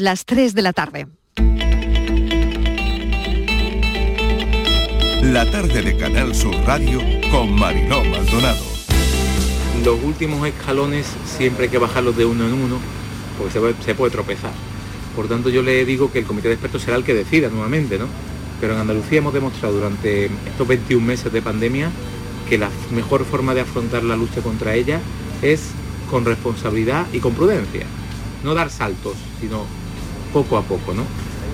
Las 3 de la tarde. La tarde de Canal Sur Radio con Mariló Maldonado. Los últimos escalones siempre hay que bajarlos de uno en uno porque se puede, se puede tropezar. Por tanto, yo le digo que el comité de expertos será el que decida nuevamente, ¿no? Pero en Andalucía hemos demostrado durante estos 21 meses de pandemia que la mejor forma de afrontar la lucha contra ella es con responsabilidad y con prudencia. No dar saltos, sino poco a poco, ¿no?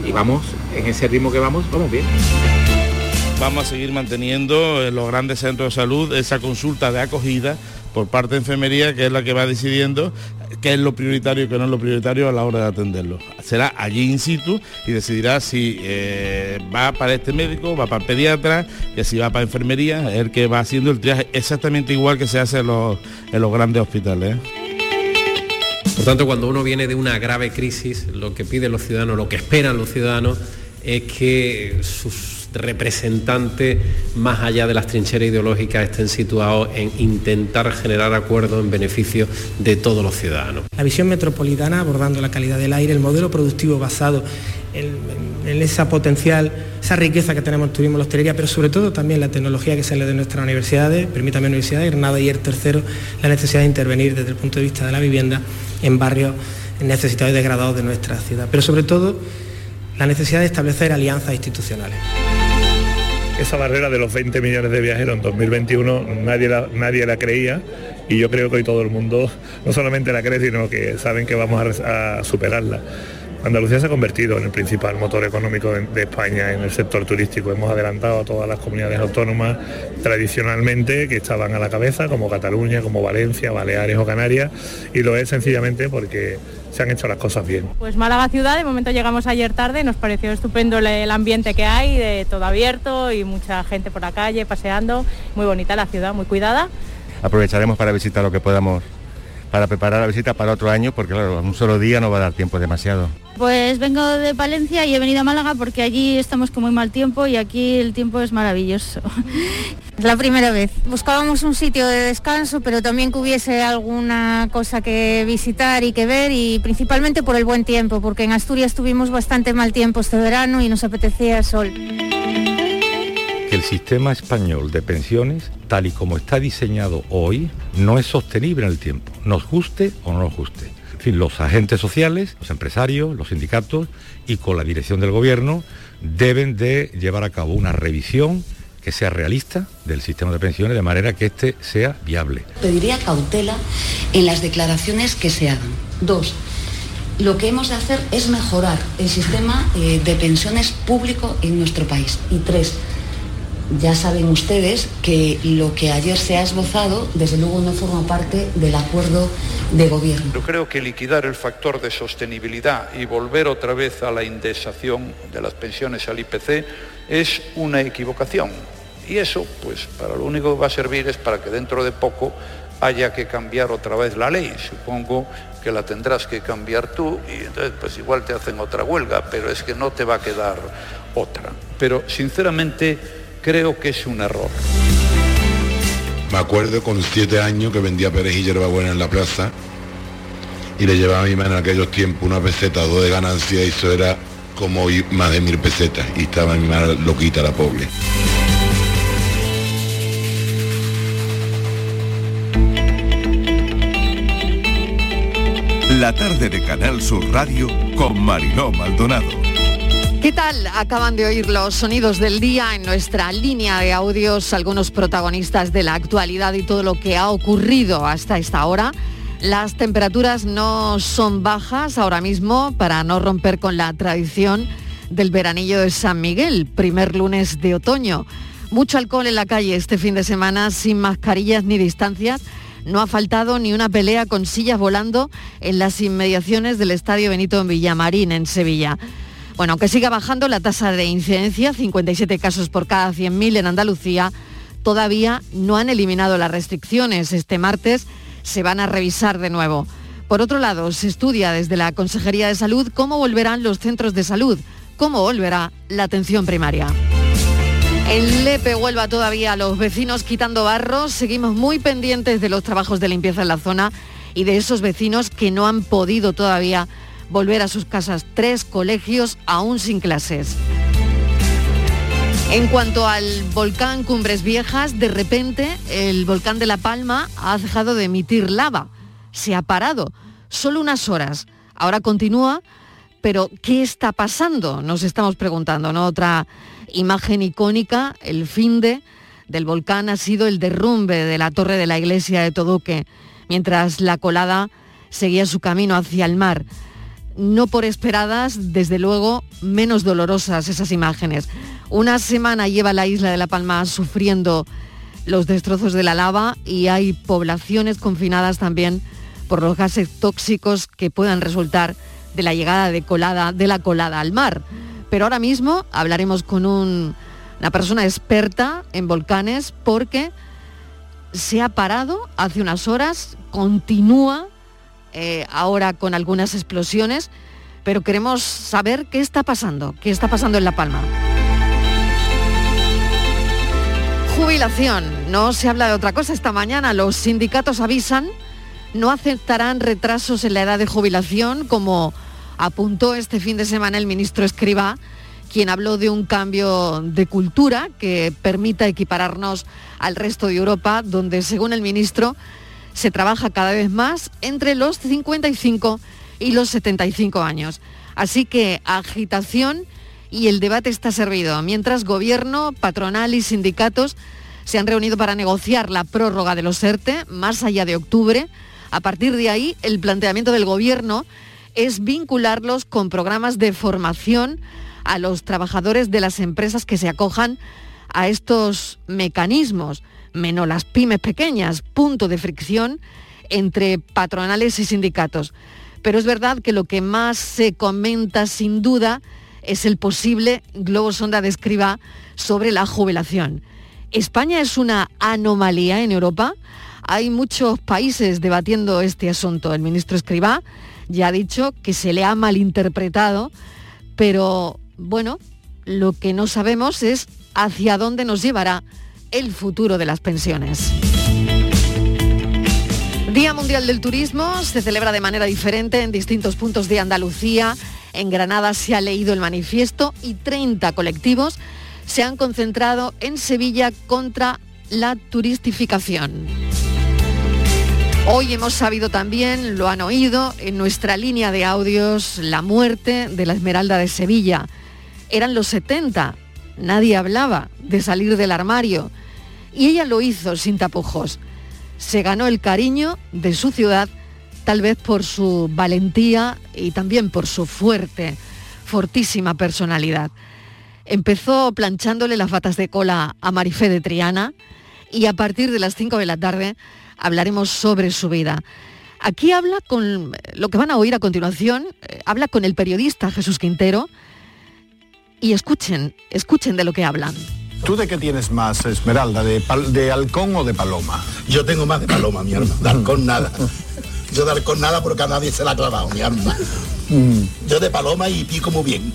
Y vamos, en ese ritmo que vamos, vamos bien. Vamos a seguir manteniendo en los grandes centros de salud esa consulta de acogida por parte de enfermería, que es la que va decidiendo qué es lo prioritario y qué no es lo prioritario a la hora de atenderlo. Será allí in situ y decidirá si eh, va para este médico, va para el pediatra, que si va para enfermería, es el que va haciendo el triaje exactamente igual que se hace en los, en los grandes hospitales. ¿eh? Por tanto, cuando uno viene de una grave crisis, lo que piden los ciudadanos, lo que esperan los ciudadanos, es que sus representantes, más allá de las trincheras ideológicas, estén situados en intentar generar acuerdos en beneficio de todos los ciudadanos. La visión metropolitana abordando la calidad del aire, el modelo productivo basado en, en esa potencial, esa riqueza que tenemos en turismo, la hostelería, pero sobre todo también la tecnología que sale de nuestras universidades, permítame Universidad de Granada y el tercero, la necesidad de intervenir desde el punto de vista de la vivienda en barrios necesitados y degradados de nuestra ciudad, pero sobre todo la necesidad de establecer alianzas institucionales esa barrera de los 20 millones de viajeros en 2021 nadie la, nadie la creía y yo creo que hoy todo el mundo no solamente la cree, sino que saben que vamos a superarla. Andalucía se ha convertido en el principal motor económico de, de, España en el sector turístico. Hemos adelantado a todas las comunidades autónomas tradicionalmente que estaban a la cabeza, como Cataluña, como Valencia, Baleares o Canarias, y lo es sencillamente porque se han hecho las cosas bien. Pues Málaga ciudad, de momento llegamos ayer tarde, nos pareció estupendo el ambiente que hay, de todo abierto y mucha gente por la calle paseando, muy bonita la ciudad, muy cuidada. Aprovecharemos para visitar lo que podamos para preparar la visita para otro año, porque claro, un solo día no va a dar tiempo demasiado. Pues vengo de Palencia y he venido a Málaga porque allí estamos con muy mal tiempo y aquí el tiempo es maravilloso. Es la primera vez. Buscábamos un sitio de descanso, pero también que hubiese alguna cosa que visitar y que ver y principalmente por el buen tiempo, porque en Asturias tuvimos bastante mal tiempo este verano y nos apetecía el sol el sistema español de pensiones, tal y como está diseñado hoy, no es sostenible en el tiempo, nos guste o no nos guste. En los agentes sociales, los empresarios, los sindicatos y con la dirección del gobierno deben de llevar a cabo una revisión que sea realista del sistema de pensiones de manera que éste sea viable. Pediría cautela en las declaraciones que se hagan. Dos, lo que hemos de hacer es mejorar el sistema eh, de pensiones público en nuestro país. Y tres, ya saben ustedes que lo que ayer se ha esbozado, desde luego no forma parte del acuerdo de gobierno. Yo creo que liquidar el factor de sostenibilidad y volver otra vez a la indexación de las pensiones al IPC es una equivocación. Y eso, pues, para lo único que va a servir es para que dentro de poco haya que cambiar otra vez la ley. Supongo que la tendrás que cambiar tú y entonces pues igual te hacen otra huelga, pero es que no te va a quedar otra. Pero sinceramente creo que es un error. Me acuerdo con siete años que vendía perejil y hierbabuena en la plaza y le llevaba a mi madre en aquellos tiempos una peseta, dos de ganancia y eso era como más de mil pesetas y estaba mi madre loquita la pobre. La tarde de Canal Sur Radio con Mariló Maldonado. ¿Qué tal? Acaban de oír los sonidos del día en nuestra línea de audios, algunos protagonistas de la actualidad y todo lo que ha ocurrido hasta esta hora. Las temperaturas no son bajas ahora mismo para no romper con la tradición del veranillo de San Miguel, primer lunes de otoño. Mucho alcohol en la calle este fin de semana sin mascarillas ni distancias. No ha faltado ni una pelea con sillas volando en las inmediaciones del Estadio Benito Villamarín en Sevilla. Bueno, aunque siga bajando la tasa de incidencia, 57 casos por cada 100.000 en Andalucía, todavía no han eliminado las restricciones. Este martes se van a revisar de nuevo. Por otro lado, se estudia desde la Consejería de Salud cómo volverán los centros de salud, cómo volverá la atención primaria. En Lepe Huelva todavía los vecinos quitando barros. Seguimos muy pendientes de los trabajos de limpieza en la zona y de esos vecinos que no han podido todavía volver a sus casas. Tres colegios aún sin clases. En cuanto al volcán Cumbres Viejas, de repente el volcán de La Palma ha dejado de emitir lava. Se ha parado. Solo unas horas. Ahora continúa, pero ¿qué está pasando? Nos estamos preguntando. Otra imagen icónica, el fin de del volcán ha sido el derrumbe de la torre de la iglesia de Toduque, mientras la colada seguía su camino hacia el mar. No por esperadas, desde luego, menos dolorosas esas imágenes. Una semana lleva la isla de La Palma sufriendo los destrozos de la lava y hay poblaciones confinadas también por los gases tóxicos que puedan resultar de la llegada de, colada, de la colada al mar. Pero ahora mismo hablaremos con una persona experta en volcanes porque se ha parado hace unas horas, continúa eh, ahora con algunas explosiones, pero queremos saber qué está pasando, qué está pasando en La Palma. Jubilación. No se habla de otra cosa. Esta mañana los sindicatos avisan no aceptarán retrasos en la edad de jubilación, como apuntó este fin de semana el ministro Escriba, quien habló de un cambio de cultura que permita equipararnos al resto de Europa, donde, según el ministro, se trabaja cada vez más entre los 55 y los 75 años. Así que agitación y el debate está servido, mientras gobierno, patronal y sindicatos se han reunido para negociar la prórroga de los ERTE más allá de octubre. A partir de ahí, el planteamiento del gobierno es vincularlos con programas de formación a los trabajadores de las empresas que se acojan a estos mecanismos, menos las pymes pequeñas, punto de fricción entre patronales y sindicatos. Pero es verdad que lo que más se comenta sin duda es el posible globo sonda de escriba sobre la jubilación. ¿España es una anomalía en Europa? Hay muchos países debatiendo este asunto. El ministro Escribá ya ha dicho que se le ha malinterpretado, pero bueno, lo que no sabemos es hacia dónde nos llevará el futuro de las pensiones. Día Mundial del Turismo se celebra de manera diferente en distintos puntos de Andalucía. En Granada se ha leído el manifiesto y 30 colectivos se han concentrado en Sevilla contra la turistificación. Hoy hemos sabido también, lo han oído, en nuestra línea de audios, la muerte de la Esmeralda de Sevilla. Eran los 70, nadie hablaba de salir del armario y ella lo hizo sin tapujos. Se ganó el cariño de su ciudad tal vez por su valentía y también por su fuerte, fortísima personalidad. Empezó planchándole las batas de cola a Marifé de Triana y a partir de las 5 de la tarde hablaremos sobre su vida. Aquí habla con lo que van a oír a continuación, eh, habla con el periodista Jesús Quintero y escuchen, escuchen de lo que hablan. ¿Tú de qué tienes más, Esmeralda? ¿De, de halcón o de paloma? Yo tengo más de paloma, mi hermano. De halcón nada. Yo de halcón nada porque a nadie se la ha clavado, mi arma. Mm. Yo de paloma y pico muy bien.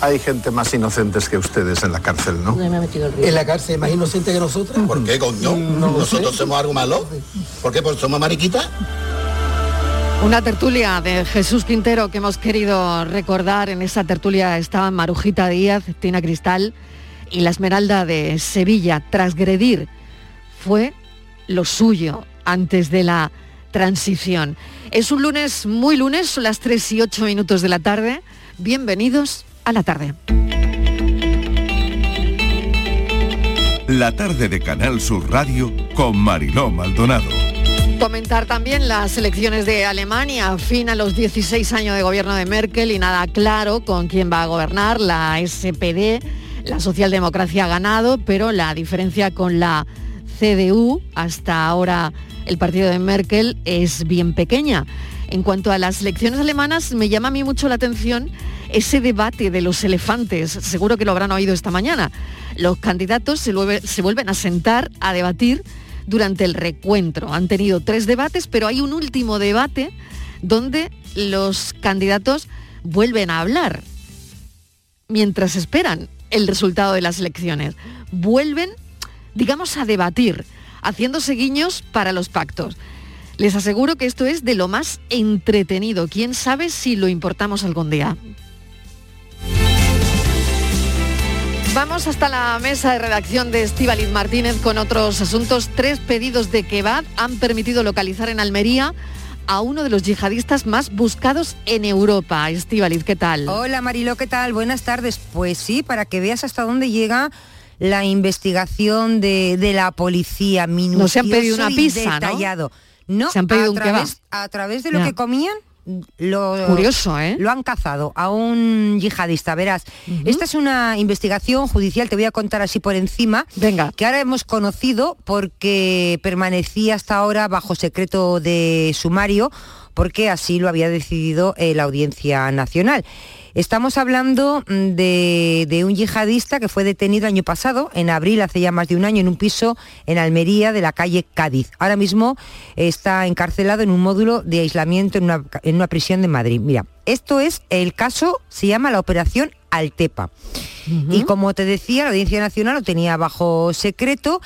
Hay gente más inocentes que ustedes en la cárcel, ¿no? ¿En la cárcel más inocente que nosotros? ¿Por qué, coño? ¿Nosotros somos algo malo? ¿Por qué? ¿Por somos mariquitas? Una tertulia de Jesús Quintero que hemos querido recordar. En esa tertulia estaban Marujita Díaz, Tina Cristal y la Esmeralda de Sevilla. Transgredir fue lo suyo antes de la transición. Es un lunes muy lunes, son las 3 y 8 minutos de la tarde. Bienvenidos a la tarde. La tarde de Canal Sur Radio con Mariló Maldonado. Comentar también las elecciones de Alemania, fin a los 16 años de gobierno de Merkel y nada claro con quién va a gobernar. La SPD, la socialdemocracia ha ganado, pero la diferencia con la CDU, hasta ahora el partido de Merkel, es bien pequeña. En cuanto a las elecciones alemanas, me llama a mí mucho la atención ese debate de los elefantes. Seguro que lo habrán oído esta mañana. Los candidatos se, vuelven a sentar a debatir durante el recuentro. Han tenido tres debates, pero hay un último debate donde los candidatos vuelven a hablar mientras esperan el resultado de las elecciones. Vuelven, digamos, a debatir, haciéndose guiños para los pactos. Les aseguro que esto es de lo más entretenido. ¿Quién sabe si lo importamos algún día? Vamos hasta la mesa de redacción de Estíbaliz Martínez con otros asuntos. Tres pedidos de kebab han permitido localizar en Almería a uno de los yihadistas más buscados en Europa. Estíbaliz, ¿qué tal? Hola Marilo, ¿qué tal? Buenas tardes. Pues sí, para que veas hasta dónde llega la investigación de, de la policía minucioso No se han pedido una pizza, ¿no? detallado. No, Se han pedido a, un través, kebab. a través de lo Ya. que comían. Lo, Curioso, ¿eh? Lo han cazado a un yihadista, verás. Esta es una investigación judicial, te voy a contar así por encima. Venga. Que ahora hemos conocido porque permanecía hasta ahora bajo secreto de sumario, porque así lo había decidido eh, la Audiencia Nacional. Estamos hablando mm, de, de un yihadista que fue detenido año pasado, en abril, hace ya más de un año, en un piso en Almería de la calle Cádiz. Ahora mismo está encarcelado en un módulo de aislamiento en una, en una prisión de Madrid. Mira, esto es el caso, se llama la Operación Altepa. Y como te decía, la Audiencia Nacional lo tenía bajo secreto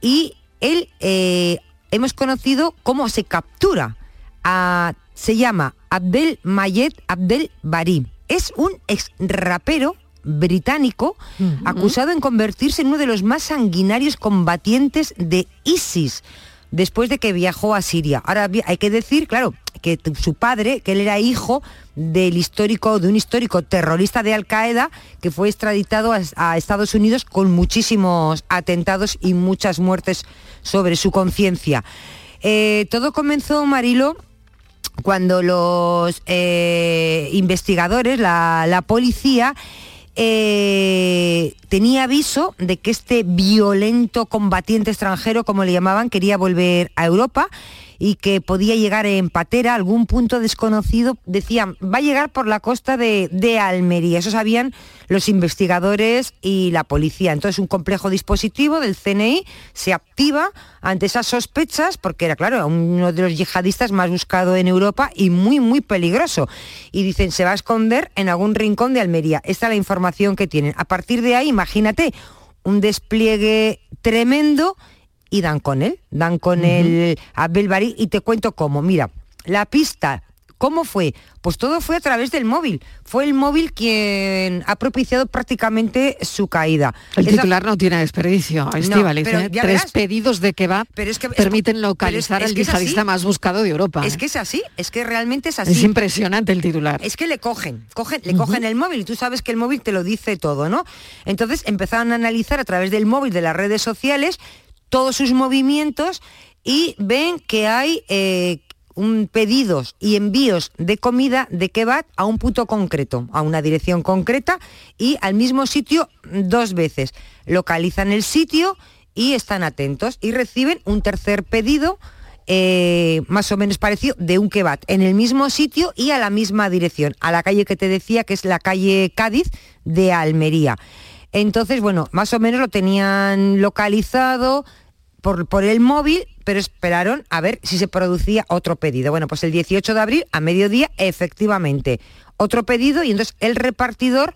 y él eh, hemos conocido cómo se captura. a- se llama Abdel Mayed Abdel Bari. Es un ex rapero británico acusado en convertirse en uno de los más sanguinarios combatientes de ISIS después de que viajó a Siria. Ahora hay que decir, claro, que su padre, que él era hijo del histórico, de un histórico terrorista de Al Qaeda que fue extraditado a, a Estados Unidos con muchísimos atentados y muchas muertes sobre su conciencia. Eh, todo comenzó, Marilo, cuando los eh, investigadores, la, la policía, eh, tenía aviso de que este violento combatiente extranjero, como le llamaban, quería volver a Europa y que podía llegar en patera a algún punto desconocido, decían, va a llegar por la costa de, de Almería. Eso sabían los investigadores y la policía. Entonces un complejo dispositivo del CNI se activa ante esas sospechas, porque era, claro, uno de los yihadistas más buscado en Europa y muy, muy peligroso. Y dicen, se va a esconder en algún rincón de Almería. Esta es la información que tienen. A partir de ahí, imagínate, un despliegue tremendo y dan con él, dan con el Abel Bari y te cuento cómo. Mira, la pista, ¿cómo fue? Pues todo fue a través del móvil. Fue el móvil quien ha propiciado prácticamente su caída. El Esa- titular no tiene desperdicio, pero ¿eh? Tres verás. pedidos de kebab Pero es que- permiten es- localizar al es yihadista más buscado de Europa. Es ¿eh? que es así, es que realmente es así. Es impresionante el titular. Es que le cogen, cogen le cogen el móvil y tú sabes que el móvil te lo dice todo, ¿no? Entonces empezaron a analizar a través del móvil, de las redes sociales, todos sus movimientos y ven que hay eh, un pedidos y envíos de comida de kebab a un punto concreto, a una dirección concreta y al mismo sitio dos veces. Localizan el sitio y están atentos y reciben un tercer pedido eh, más o menos parecido de un kebab en el mismo sitio y a la misma dirección, a la calle que te decía que es la calle Cádiz de Almería. Entonces, bueno, más o menos lo tenían localizado por, por el móvil, pero esperaron a ver si se producía otro pedido. Bueno, pues el 18 de abril a mediodía, efectivamente, otro pedido y entonces el repartidor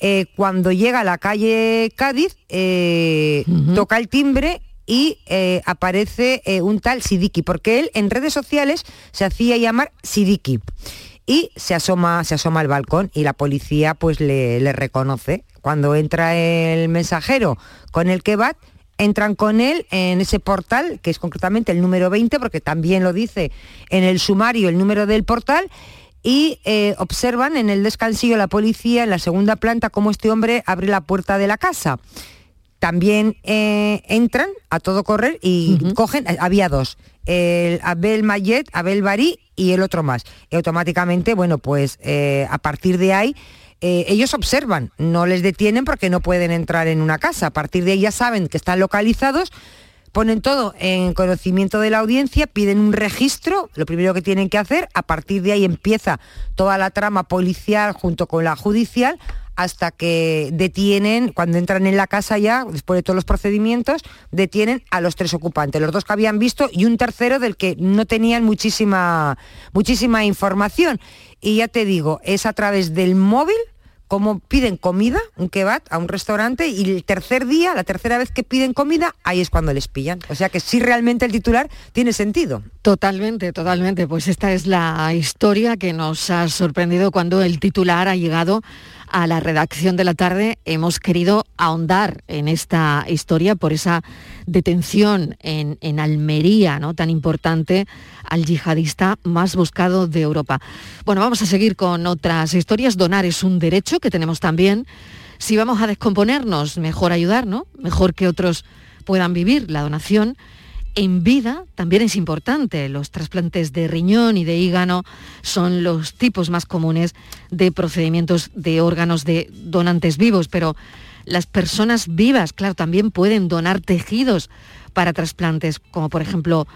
eh, cuando llega a la calle Cádiz, eh, toca el timbre y eh, aparece un tal Sidiki, porque él en redes sociales se hacía llamar Sidiki. Y se asoma, se asoma al balcón y la policía pues le, le reconoce. Cuando entra el mensajero con el kebab, entran con él en ese portal, que es concretamente el número 20, porque también lo dice en el sumario el número del portal, y eh, observan en el descansillo la policía en la segunda planta cómo este hombre abre la puerta de la casa. También eh, entran a todo correr y cogen, eh, había dos, el Abel Mayet, Abel Bari y el otro más. Y automáticamente, bueno, pues eh, a partir de ahí eh, ellos observan, no les detienen porque no pueden entrar en una casa. A partir de ahí ya saben que están localizados, ponen todo en conocimiento de la audiencia, piden un registro, lo primero que tienen que hacer, a partir de ahí empieza toda la trama policial junto con la judicial hasta que detienen, cuando entran en la casa ya, después de todos los procedimientos, detienen a los tres ocupantes, los dos que habían visto y un tercero del que no tenían muchísima, muchísima información. Y ya te digo, es a través del móvil cómo piden comida, un kebab, a un restaurante y el tercer día, la tercera vez que piden comida, ahí es cuando les pillan. O sea que sí realmente el titular tiene sentido. Totalmente, totalmente. Pues esta es la historia que nos ha sorprendido cuando el titular ha llegado a la redacción de la tarde hemos querido ahondar en esta historia por esa detención en, en, Almería, ¿no? tan importante al yihadista más buscado de Europa. Bueno, vamos a seguir con otras historias. Donar es un derecho que tenemos también. Si vamos a descomponernos, mejor ayudar, ¿no? Mejor que otros puedan vivir la donación en vida también es importante. Los trasplantes de riñón y de hígado son los tipos más comunes de procedimientos de órganos de donantes vivos, pero las personas vivas, claro, también pueden donar tejidos para trasplantes, como por ejemplo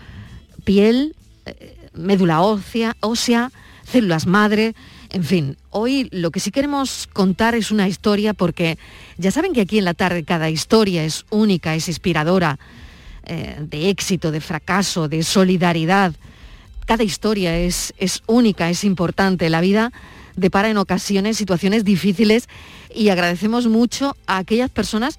piel, eh, médula ósea, ósea células madre, en fin, hoy lo que sí queremos contar es una historia porque ya saben que aquí en la tarde cada historia es única, es inspiradora eh, de éxito, de fracaso, de solidaridad. Cada historia es, es única, es importante. La vida depara en ocasiones situaciones difíciles y agradecemos mucho a aquellas personas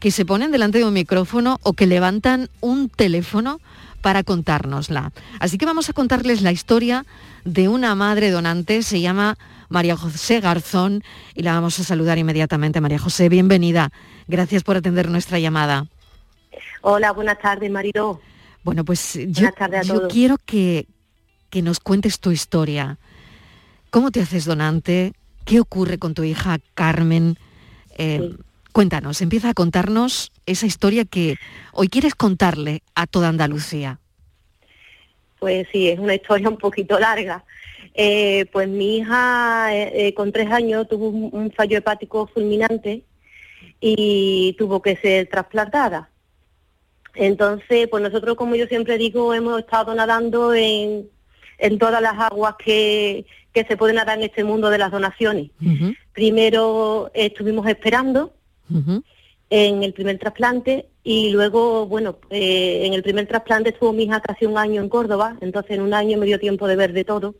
que se ponen delante de un micrófono o que levantan un teléfono para contárnosla. Así que vamos a contarles la historia de una madre donante, se llama María José Garzón y la vamos a saludar inmediatamente. María José, bienvenida. Gracias por atender nuestra llamada. Hola, buenas tardes, marido. Bueno, pues yo, quiero que, nos cuentes tu historia. ¿Cómo te haces donante? ¿Qué ocurre con tu hija Carmen? Eh, cuéntanos, empieza a contarnos esa historia que hoy quieres contarle a toda Andalucía. Pues sí, es una historia un poquito larga. Eh, pues mi hija eh, con tres años tuvo un fallo hepático fulminante y tuvo que ser trasplantada. Entonces, pues nosotros, como yo siempre digo, hemos estado nadando en, todas las aguas que, se pueden nadar en este mundo de las donaciones. Primero estuvimos esperando en el primer trasplante y luego, bueno, eh, en el primer trasplante estuvo mi hija casi un año en Córdoba, entonces en un año me dio tiempo de ver de todo.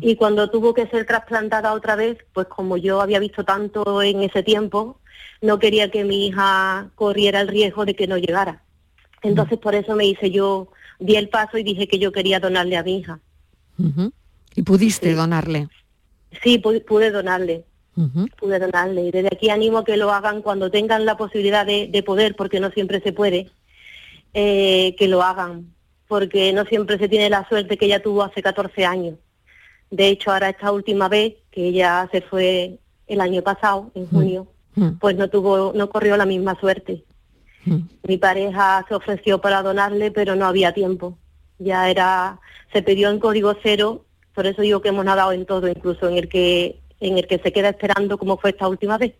Y cuando tuvo que ser trasplantada otra vez, pues como yo había visto tanto en ese tiempo, no quería que mi hija corriera el riesgo de que no llegara. Entonces por eso me hice yo, di el paso y dije que yo quería donarle a mi hija. ¿Y pudiste donarle? Sí, pude, donarle. Pude donarle. Y desde aquí animo a que lo hagan cuando tengan la posibilidad de, poder, porque no siempre se puede, eh, que lo hagan. Porque no siempre se tiene la suerte que ella tuvo hace 14 años. De hecho, ahora esta última vez, que ella se fue el año pasado, en junio, pues no tuvo, no corrió la misma suerte. Mi pareja se ofreció para donarle, pero no había tiempo. Ya era, se pidió en código cero, por eso digo que hemos nadado en todo, incluso en el que, en el que se queda esperando, como fue esta última vez,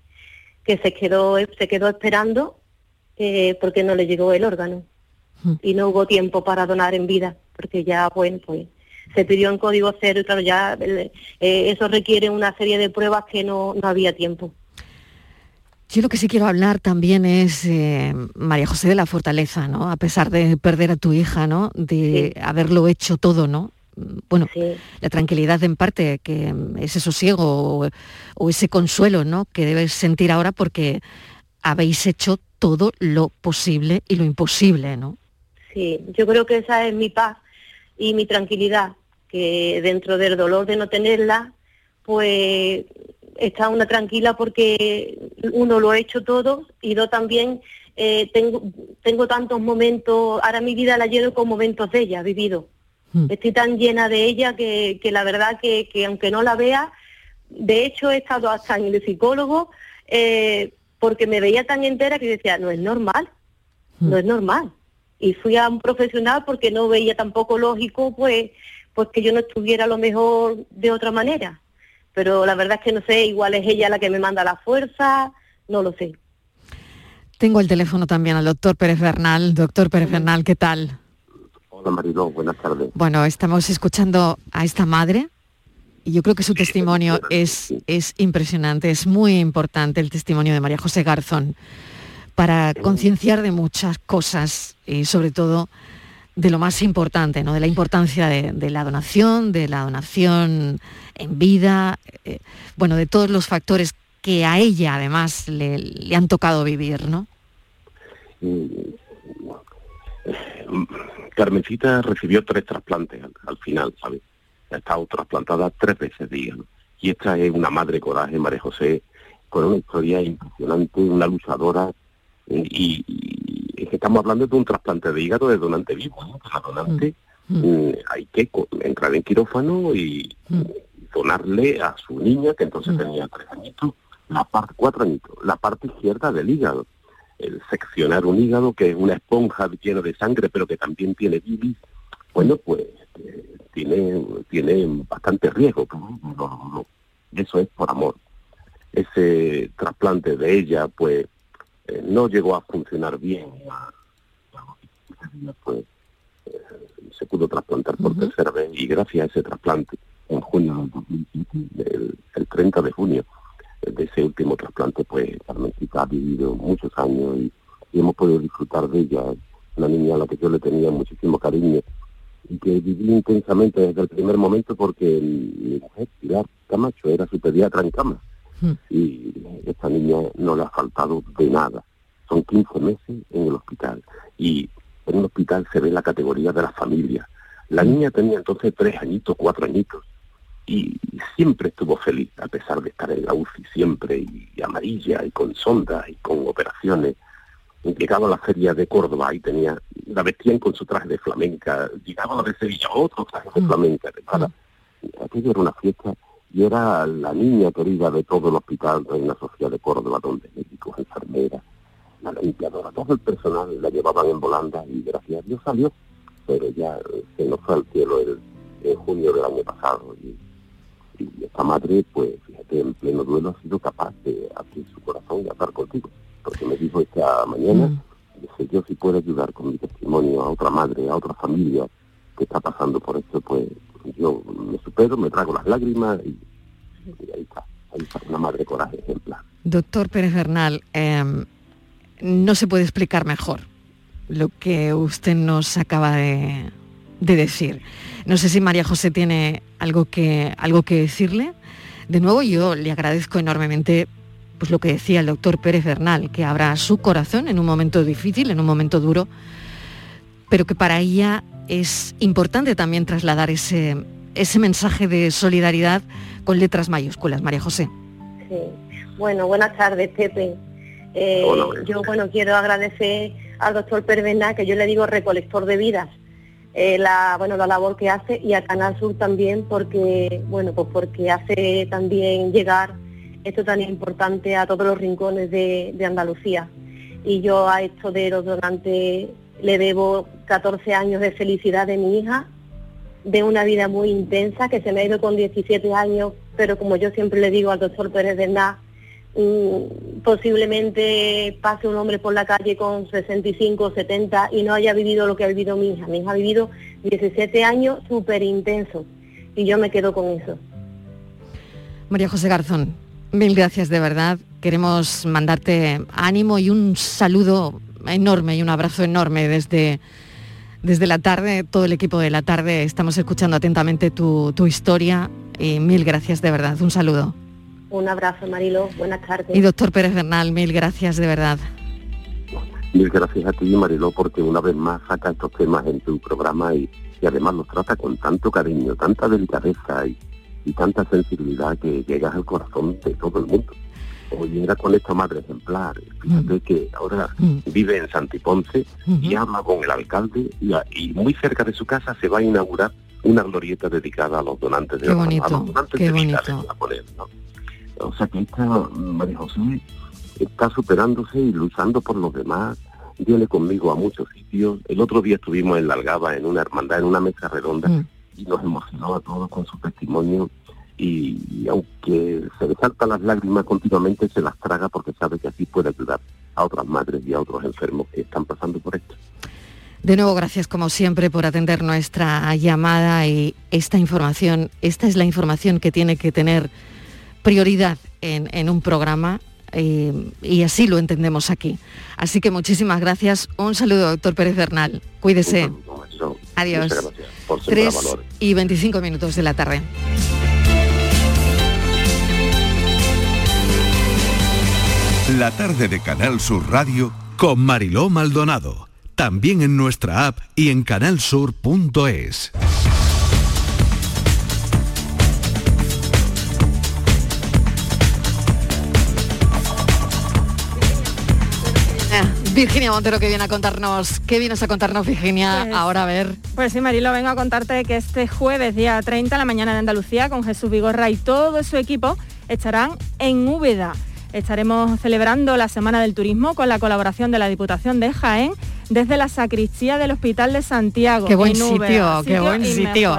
que se quedó, se quedó esperando eh, porque no le llegó el órgano y no hubo tiempo para donar en vida, porque ya, bueno, pues se pidió en código cero y claro, ya eh, eso requiere una serie de pruebas que no, no había tiempo. Yo lo que sí quiero hablar también es, eh, María José, de la fortaleza, ¿no? A pesar de perder a tu hija, ¿no? De haberlo hecho todo, ¿no? Bueno, la tranquilidad en parte, que ese sosiego o, ese consuelo, ¿no? Que debes sentir ahora porque habéis hecho todo lo posible y lo imposible, ¿no? Sí, yo creo que esa es mi paz y mi tranquilidad, que dentro del dolor de no tenerla, pues está una tranquila porque uno lo ha hecho todo y yo también eh, tengo, tengo tantos momentos, ahora mi vida la llevo con momentos de ella, vivido. Hmm. Estoy tan llena de ella que, que la verdad que, que, aunque no la vea, de hecho he estado hasta en el psicólogo eh, porque me veía tan entera que decía, no es normal, hmm. no es normal. Y fui a un profesional porque no veía tampoco lógico pues, pues que yo no estuviera a lo mejor de otra manera pero la verdad es que no sé, igual es ella la que me manda la fuerza, no lo sé. Tengo el teléfono también al doctor Pérez Bernal. Doctor Pérez Bernal, ¿qué tal? Hola Mariló, buenas tardes. Bueno, estamos escuchando a esta madre y yo creo que su testimonio es, es impresionante, es muy importante el testimonio de María José Garzón para concienciar de muchas cosas y sobre todo de lo más importante, ¿no? de la importancia de, la donación, de la donación en vida, eh, bueno, de todos los factores que a ella además le, han tocado vivir, ¿no? Carmencita recibió tres trasplantes al, al final, ¿sabes? Ha estado trasplantada tres veces, digamos. Y esta es una madre coraje, María José, con una historia impresionante, una luchadora. Eh, Y, y es que estamos hablando de un trasplante de hígado de donante vivo, ¿no? La donante mm, hay que entrar en quirófano y donarle a su niña, que entonces tenía tres añitos, la parte, cuatro añitos, la parte izquierda del hígado. El seccionar un hígado que es una esponja llena de sangre, pero que también tiene bilis, bueno, pues eh, tiene, tiene bastante riesgo. ¿no? No, no, Eso es por amor. Ese trasplante de ella, pues, eh, no llegó a funcionar bien. Pues, eh, se pudo trasplantar por tercera vez y gracias a ese trasplante, en junio del 2007, el, el 30 de junio, eh, de ese último trasplante, pues Carmencita ha vivido muchos años y, y hemos podido disfrutar de ella. Una niña a la que yo le tenía muchísimo cariño y que viví intensamente desde el primer momento porque mi mujer, Pilar Camacho, era su pediatra en cama. Y esta niña no le ha faltado de nada. Son 15 meses en el hospital. Y en un hospital se ve la categoría de la familia. La niña tenía entonces tres añitos, cuatro añitos. Y siempre estuvo feliz, a pesar de estar en la UCI siempre, y, y amarilla, y con sondas, y con operaciones. Llegaba a la feria de Córdoba y tenía, la vestían con su traje de flamenca, llegaba a la de Sevilla, otro traje de flamenca, para, aquello era una fiesta, y era la niña querida de todo el hospital una sociedad de Córdoba, donde médicos, enfermeras, la limpiadora, todo el personal la llevaban en volanda y gracias a Dios salió, pero ya eh, se nos fue al cielo el, en junio del año pasado y, y esta madre, pues fíjate, en pleno duelo ha sido capaz de abrir su corazón y hablar contigo, porque me dijo esta mañana, dice, yo si puedo ayudar con mi testimonio a otra madre, a otra familia que está pasando por esto, pues yo me supero, me trago las lágrimas y, ahí está, ahí está una madre coraje ejemplar. Doctor Pérez Bernal, eh, no se puede explicar mejor lo que usted nos acaba de, de decir. No sé si María José tiene algo que, algo que decirle. De nuevo, yo le agradezco enormemente pues, lo que decía el doctor Pérez Bernal, que abra su corazón en un momento difícil, en un momento duro, pero que para ella es importante también trasladar ese, ese mensaje de solidaridad con letras mayúsculas. María José. Sí. Bueno, buenas tardes, Pepe. Eh, yo, bueno, quiero agradecer al doctor Pervena, que yo le digo recolector de vidas, eh, la, bueno, la labor que hace y a Canal Sur también, porque, bueno, pues porque hace también llegar esto tan importante a todos los rincones de, de Andalucía. Y yo a esto de los donantes le debo 14 años de felicidad de mi hija, de una vida muy intensa que se me ha ido con 17 años, pero como yo siempre le digo al doctor Pérez Bernal, mm, posiblemente pase un hombre por la calle con 65 o 70 y no haya vivido lo que ha vivido mi hija. Mi hija ha vivido 17 años súper intensos y yo me quedo con eso. María José Garzón, mil gracias de verdad. Queremos mandarte ánimo y un saludo enorme y un abrazo enorme desde, desde la tarde, todo el equipo de la tarde. Estamos escuchando atentamente tu, tu historia y mil gracias de verdad. Un saludo. Un abrazo, Marilo. Buenas tardes. Y doctor Pérez Bernal, mil gracias de verdad. Mil gracias a ti, Mariló, porque una vez más saca estos temas en tu programa y, y además los trata con tanto cariño, tanta delicadeza y, y tanta sensibilidad que llegas al corazón de todo el mundo. Hoy era con esta madre ejemplar. Fíjate que ahora vive en Santiponce y habla con el alcalde y, muy cerca de su casa se va a inaugurar una glorieta dedicada a los donantes de Qué órganos, a bonito, los donantes qué de bonito. a poner, ¿no? O sea que esta María José está superándose y luchando por los demás. Viene conmigo a muchos sitios. El otro día estuvimos en la Algaba, en una hermandad, en una mesa redonda, y nos emocionó a todos con su testimonio. Y, aunque se le saltan las lágrimas continuamente, se las traga porque sabe que así puede ayudar a otras madres y a otros enfermos que están pasando por esto. De nuevo, gracias como siempre por atender nuestra llamada y esta información, esta es la información que tiene que tener prioridad en, en un programa eh, y así lo entendemos aquí. Así que muchísimas gracias. Un saludo, doctor Pérez Bernal. Cuídese. Adiós. Muchas gracias por sembrar 3 valores. y 25 minutos de la tarde. La tarde de Canal Sur Radio con Mariló Maldonado. También en nuestra app y en canalsur.es. Virginia Montero que viene a contarnos, ¿qué vienes a contarnos Virginia? Pues- Ahora a ver. Pues sí, Marilo, vengo a contarte que este jueves, día 30, la mañana de Andalucía, con Jesús Vigorra y todo su equipo, estarán en Úbeda. Estaremos celebrando la Semana del Turismo con la colaboración de la Diputación de Jaén desde la sacristía del Hospital de Santiago. Qué buen sitio, qué buen sitio.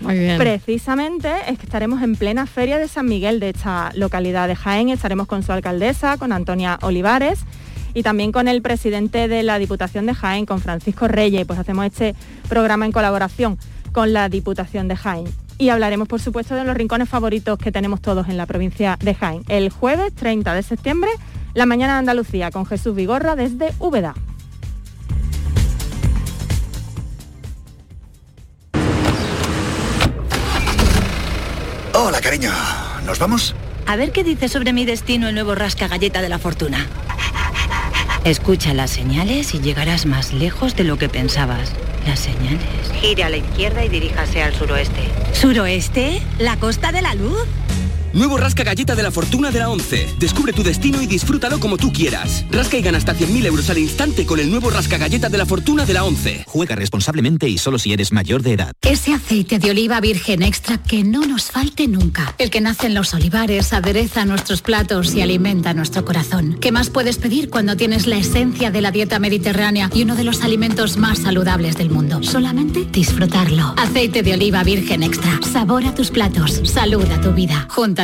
Muy bien. Precisamente es que estaremos en plena feria de San Miguel de esta localidad de Jaén. Estaremos con su alcaldesa, con Antonia Olivares y también con el presidente de la Diputación de Jaén, con Francisco Reyes. Pues hacemos este programa en colaboración con la Diputación de Jaén. Y hablaremos, por supuesto, de los rincones favoritos que tenemos todos en la provincia de Jaén. El jueves 30 de septiembre, la mañana de Andalucía, con Jesús Vigorra desde Úbeda. Hola, cariño. ¿Nos vamos? A ver qué dice sobre mi destino el nuevo rasca galleta de la fortuna. Escucha las señales y llegarás más lejos de lo que pensabas. Las señales. Gire a la izquierda y diríjase al suroeste. ¿Suroeste? ¿La costa de la luz? Nuevo Rasca Galleta de la Fortuna de la 11. Descubre tu destino y disfrútalo como tú quieras. Rasca y gana hasta 100.000 euros al instante con el nuevo Rasca Galleta de la Fortuna de la 11. Juega responsablemente y solo si eres mayor de edad. Ese aceite de oliva virgen extra que no nos falte nunca. El que nace en los olivares, adereza nuestros platos y alimenta nuestro corazón. ¿Qué más puedes pedir cuando tienes la esencia de la dieta mediterránea y uno de los alimentos más saludables del mundo? Solamente disfrutarlo. Aceite de oliva virgen extra. Sabor a tus platos. Salud a tu vida. Junta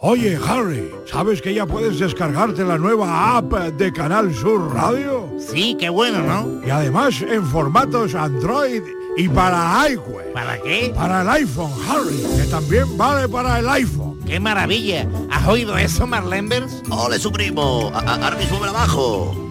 Oye, Harry, ¿sabes que ya puedes descargarte la nueva app de Canal Sur Radio? Sí, qué bueno, ¿no? Y además en formatos Android y para iWeb. ¿Para qué? Para el iPhone, Harry, que también vale para el iPhone. ¡Qué maravilla! ¿Has oído eso, Marlenbers? ¡Ole, su primo! A- a- Ahora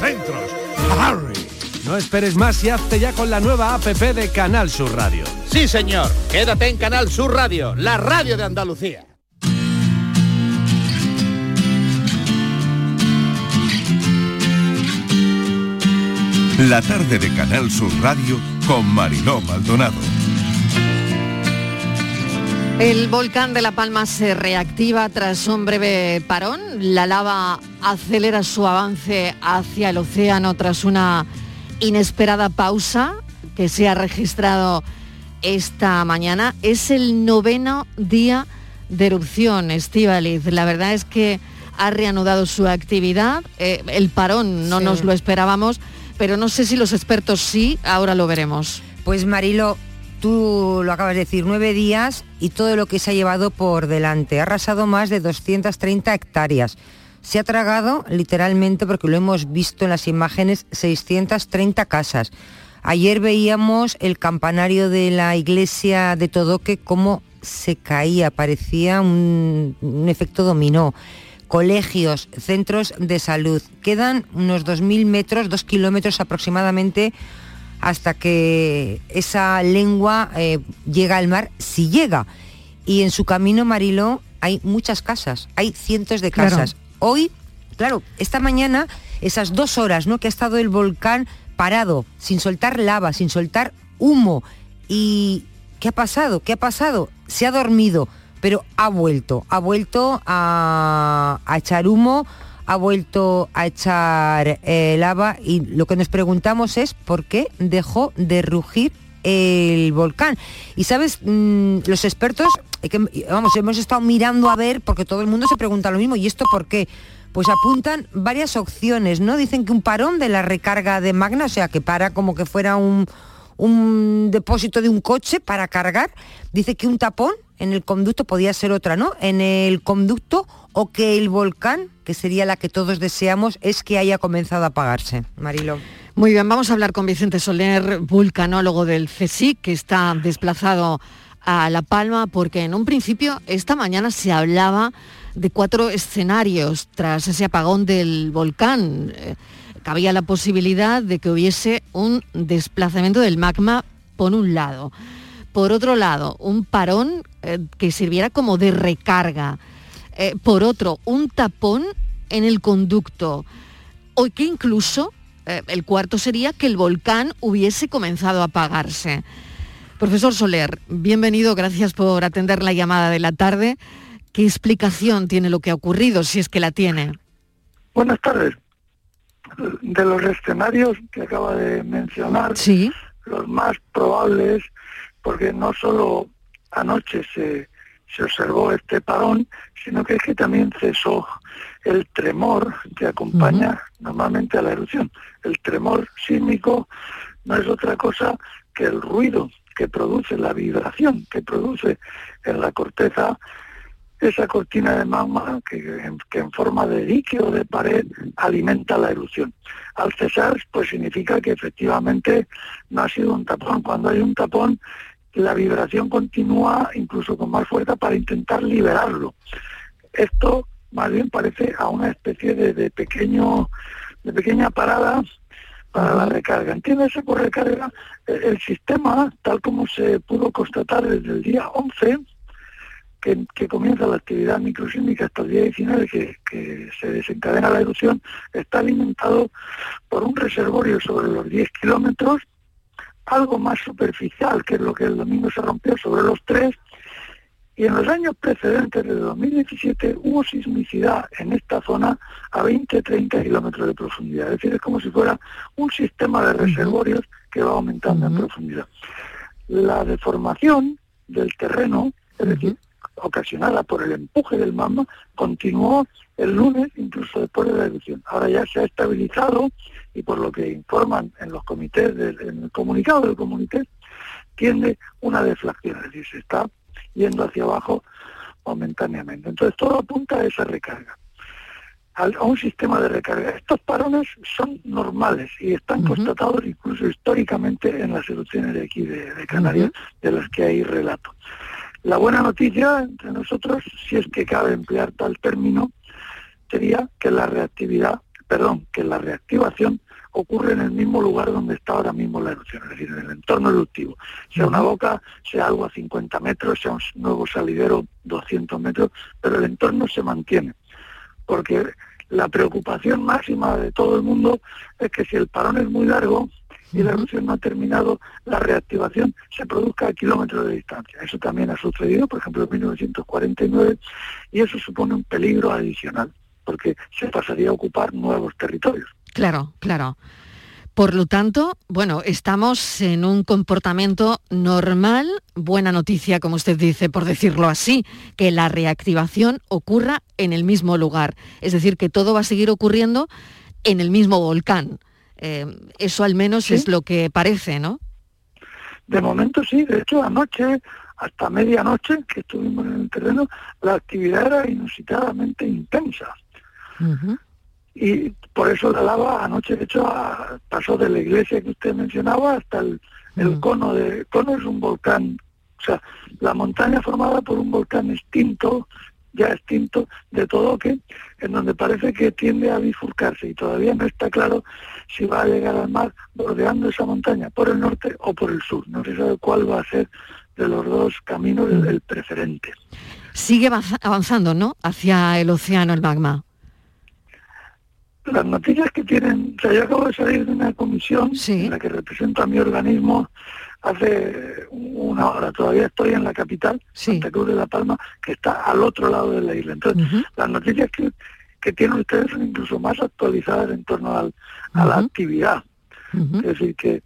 centros. Harry. No esperes más y hazte ya con la nueva APP de Canal Sur Radio. Sí, señor. Quédate en Canal Sur Radio, la radio de Andalucía. La tarde de Canal Sur Radio con Mariló Maldonado. El volcán de La Palma se reactiva tras un breve parón. La lava acelera su avance hacia el océano tras una inesperada pausa que se ha registrado esta mañana. Es el noveno día de erupción, Estíbaliz. La verdad es que ha reanudado su actividad. Eh, el parón no Sí. nos lo esperábamos, pero no sé si los expertos sí, ahora lo veremos. Pues Marilo, tú lo acabas de decir, nueve días y todo lo que se ha llevado por delante. Ha arrasado más de 230 hectáreas. Se ha tragado literalmente, porque lo hemos visto en las imágenes, 630 casas. Ayer veíamos el campanario de la iglesia de Todoque cómo se caía, parecía un, efecto dominó. Colegios, centros de salud. Quedan unos 2.000 metros, 2 kilómetros aproximadamente hasta que esa lengua eh, llega al mar, si llega. Y en su camino, Mariló, hay muchas casas, hay cientos de Claro. casas. Hoy, claro, esta mañana, esas dos horas ¿no? que ha estado el volcán parado, sin soltar lava, sin soltar humo. ¿Y qué ha pasado? ¿Qué ha pasado? Se ha dormido, pero ha vuelto, ha vuelto a, a echar humo, ha vuelto a echar eh, lava y lo que nos preguntamos es por qué dejó de rugir el volcán. Y sabes, mm, los expertos, que, vamos, hemos estado mirando a ver, porque todo el mundo se pregunta lo mismo, ¿y esto por qué? Pues apuntan varias opciones, ¿no? Dicen que un parón de la recarga de magna, o sea, que para como que fuera un, un depósito de un coche para cargar. Dice que un tapón en el conducto podía ser otra, ¿no? En el conducto o que el volcán, que sería la que todos deseamos, es que haya comenzado a apagarse. Marilo. Muy bien, vamos a hablar con Vicente Soler, vulcanólogo del CSIC, que está desplazado a La Palma, porque en un principio esta mañana se hablaba de cuatro escenarios tras ese apagón del volcán. Eh, cabía la posibilidad de que hubiese un desplazamiento del magma por un lado. Por otro lado, un parón eh, que sirviera como de recarga. Eh, por otro, un tapón en el conducto. O que incluso el cuarto sería que el volcán hubiese comenzado a apagarse. Profesor Soler, bienvenido, gracias por atender la llamada de la tarde. ¿Qué explicación tiene lo que ha ocurrido, si es que la tiene? Buenas tardes. De los escenarios que acaba de mencionar, los más probables, porque no solo anoche se, se observó este parón, sino que es que también cesó el tremor que acompaña normalmente a la erupción. El tremor sísmico no es otra cosa que el ruido que produce, la vibración que produce en la corteza esa cortina de magma que, en forma de dique o de pared alimenta la erupción. Al cesar, pues significa que efectivamente no ha sido un tapón. Cuando hay un tapón, la vibración continúa incluso con más fuerza para intentar liberarlo. Esto más bien parece a una especie de, pequeño de pequeña parada para la recarga. Entiéndase por recarga el sistema, tal como se pudo constatar desde el día 11, que, comienza la actividad microsísmica hasta el día 19, que, que, se desencadena la erupción, está alimentado por un reservorio sobre los 10 kilómetros, algo más superficial, que es lo que el domingo se rompió, sobre los 3, y en los años precedentes de 2017 hubo sismicidad en esta zona a 20-30 kilómetros de profundidad. Es decir, es como si fuera un sistema de reservorios que va aumentando en profundidad. La deformación del terreno, es decir, ocasionada por el empuje del magma, continuó el lunes incluso después de la erupción. Ahora ya se ha estabilizado y por lo que informan en los comités, en el comunicado del comité, tiende una deflación, es decir, se está yendo hacia abajo momentáneamente. Entonces todo apunta a esa recarga, a, un sistema de recarga. Estos parones son normales y están constatados incluso históricamente en las erupciones de aquí de, Canarias, de las que hay relato. La buena noticia entre nosotros, si es que cabe emplear tal término, sería que la reactividad, perdón, que la reactivación ocurre en el mismo lugar donde está ahora mismo la erupción, es decir, en el entorno eruptivo. Sea una boca, sea algo a 50 metros, sea un nuevo salidero 200 metros, pero el entorno se mantiene. Porque la preocupación máxima de todo el mundo es que si el parón es muy largo, y la erupción no ha terminado, la reactivación se produzca a kilómetros de distancia. Eso también ha sucedido, por ejemplo, en 1949, y eso supone un peligro adicional, porque se pasaría a ocupar nuevos territorios. Claro, claro. Por lo tanto, bueno, estamos en un comportamiento normal, buena noticia, como usted dice, por decirlo así, que la reactivación ocurra en el mismo lugar. Es decir, que todo va a seguir ocurriendo en el mismo volcán. Eh, eso al menos es lo que parece, ¿no? De momento sí, de hecho anoche, hasta medianoche que estuvimos en el terreno, la actividad era inusitadamente intensa. Y por eso la lava anoche, de hecho, pasó de la iglesia que usted mencionaba hasta el, cono de... Cono es un volcán, o sea, la montaña formada por un volcán extinto, ya extinto de todo que en donde parece que tiende a bifurcarse y todavía no está claro si va a llegar al mar bordeando esa montaña por el norte o por el sur. No se sabe cuál va a ser de los dos caminos el, preferente. Sigue avanzando, ¿no? Hacia el océano el magma. Las noticias que tienen, o sea, yo acabo de salir de una comisión en la que represento a mi organismo hace una hora. Todavía estoy en la capital, Santa Cruz de la Palma, que está al otro lado de la isla. Entonces, las noticias que, que tienen ustedes son incluso más actualizadas en torno al, a la actividad. Es decir, que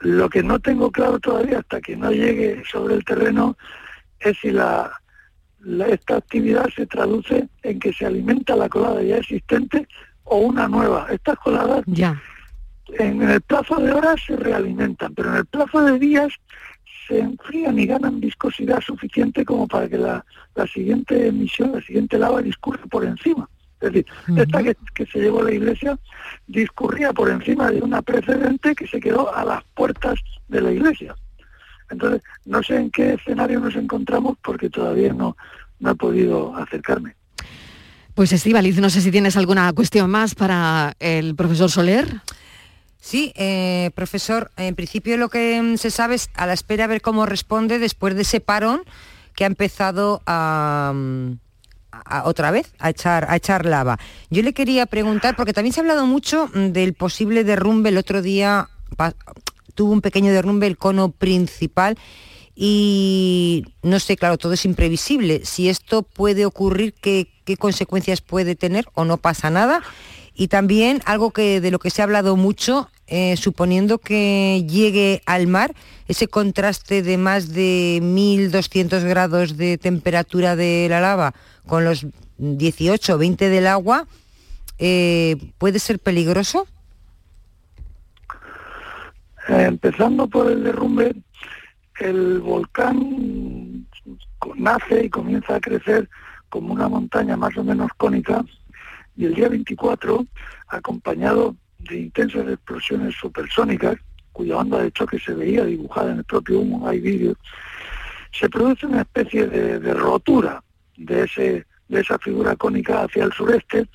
Lo que no tengo claro todavía hasta que no llegue sobre el terreno es si la, esta actividad se traduce en que se alimenta la colada ya existente o una nueva. Estas coladas ya. en el plazo de horas se realimentan, pero en el plazo de días se enfrían y ganan viscosidad suficiente como para que la, la siguiente emisión, la siguiente lava discurra por encima. Es decir, esta que, que, se llevó a la iglesia discurría por encima de una precedente que se quedó a las puertas de la iglesia. Entonces, no sé en qué escenario nos encontramos porque todavía no, no he podido acercarme. Pues Estivaliz, no sé si tienes alguna cuestión más para el profesor Soler. Sí, eh, profesor, en principio lo que mm, se sabe es a la espera a ver cómo responde después de ese parón que ha empezado a, mm, otra vez a echar, a echar lava. Yo le quería preguntar, porque también se ha hablado mucho mm, del posible derrumbe el otro día, tuvo un pequeño derrumbe el cono principal y no sé, claro, todo es imprevisible. Si esto puede ocurrir, ¿qué, qué consecuencias puede tener o no pasa nada? Y también algo que de lo que se ha hablado mucho, eh, suponiendo que llegue al mar, ese contraste de más de 1200 grados de temperatura de la lava con los 18 o 20 del agua, eh, ¿puede ser peligroso? Eh, empezando por el derrumbe, el volcán nace y comienza a crecer como una montaña más o menos cónica y el día 24, acompañado de intensas explosiones supersónicas, cuya onda de choque se veía dibujada en el propio humo, hay vídeos, se produce una especie de, rotura de, ese, de esa figura cónica hacia el sureste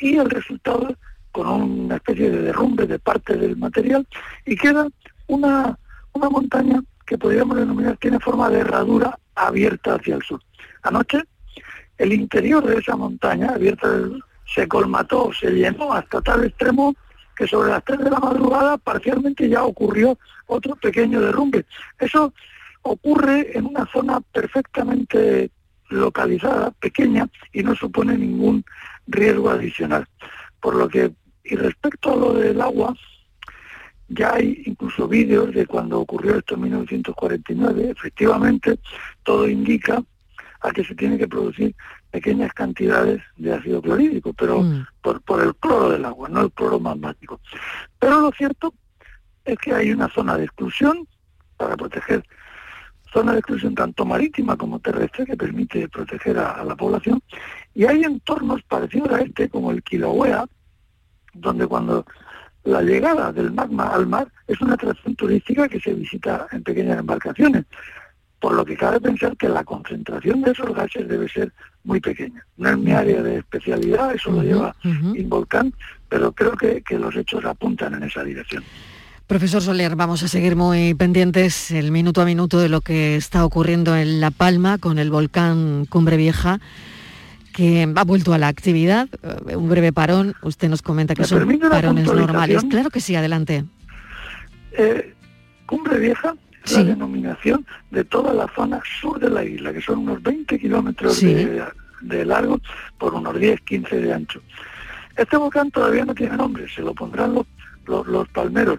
y el resultado con una especie de derrumbe de parte del material y queda una, una montaña que podríamos denominar tiene forma de herradura abierta hacia el sur. Anoche, el interior de esa montaña abierta se colmató, se llenó hasta tal extremo que sobre las 3 de la madrugada parcialmente ya ocurrió otro pequeño derrumbe. Eso ocurre en una zona perfectamente localizada, pequeña, y no supone ningún riesgo adicional. Por lo que, y respecto a lo del agua, ya hay incluso vídeos de cuando ocurrió esto en 1949. Efectivamente, todo indica a que se tiene que producir pequeñas cantidades de ácido clorhídrico, pero mm. por, por el cloro del agua, no el cloro magmático. Pero lo cierto es que hay una zona de exclusión para proteger, zona de exclusión tanto marítima como terrestre que permite proteger a, la población, y hay entornos parecidos a este, como el Kilauea, donde cuando la llegada del magma al mar es una atracción turística que se visita en pequeñas embarcaciones por lo que cabe pensar que la concentración de esos gases debe ser muy pequeña. No es mi área de especialidad, eso lo lleva Involcán, pero creo que, los hechos apuntan en esa dirección. Profesor Soler, vamos a seguir muy pendientes el minuto a minuto de lo que está ocurriendo en La Palma con el volcán Cumbre Vieja que ha vuelto a la actividad, eh, un breve parón, usted nos comenta que son parones normales. Claro que sí, adelante. Eh, Cumbre Vieja la denominación de toda la zona sur de la isla, que son unos 20 kilómetros de, largo por unos 10, 15 de ancho. Este volcán todavía no tiene nombre, se lo pondrán los, los, palmeros.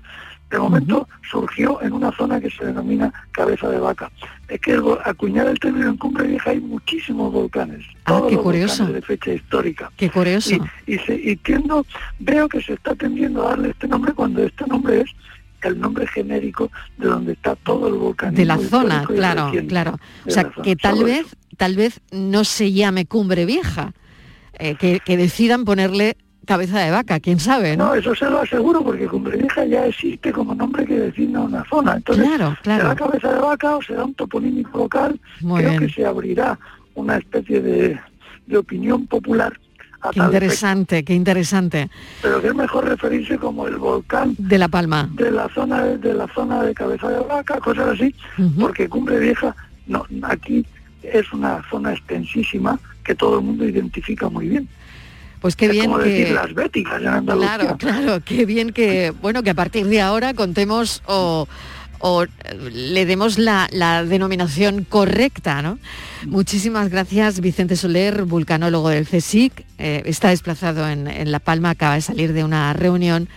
De momento surgió en una zona que se denomina cabeza de vaca. Es que acuñar el término en Cumbre Vieja hay muchísimos volcanes. Ah, qué curioso. De fecha histórica. Qué curioso. Y, y, tiendo, veo que se está tendiendo a darle este nombre cuando este nombre es el nombre genérico de donde está todo el volcán. De la zona, claro, claro. O sea, que tal vez, tal vez no se llame Cumbre Vieja, eh, que, decidan ponerle cabeza de vaca, quién sabe, ¿no? eso se lo aseguro, porque Cumbre Vieja ya existe como nombre que designa una zona. Entonces, claro, claro. será cabeza de vaca o será un toponímico local, creo que se abrirá una especie de, de opinión popular Qué interesante, qué interesante. Pero que es mejor referirse como el volcán de La Palma. De la zona de, la zona de Cabeza de Vaca, cosas así, porque Cumbre Vieja no aquí es una zona extensísima que todo el mundo identifica muy bien. Pues qué bien que las béticas en Claro, claro, qué bien que bueno que a partir de ahora contemos o o le demos la, denominación correcta. ¿no? Muchísimas gracias, Vicente Soler, vulcanólogo del CSIC. Eh, está desplazado en, La Palma, acaba de salir de una reunión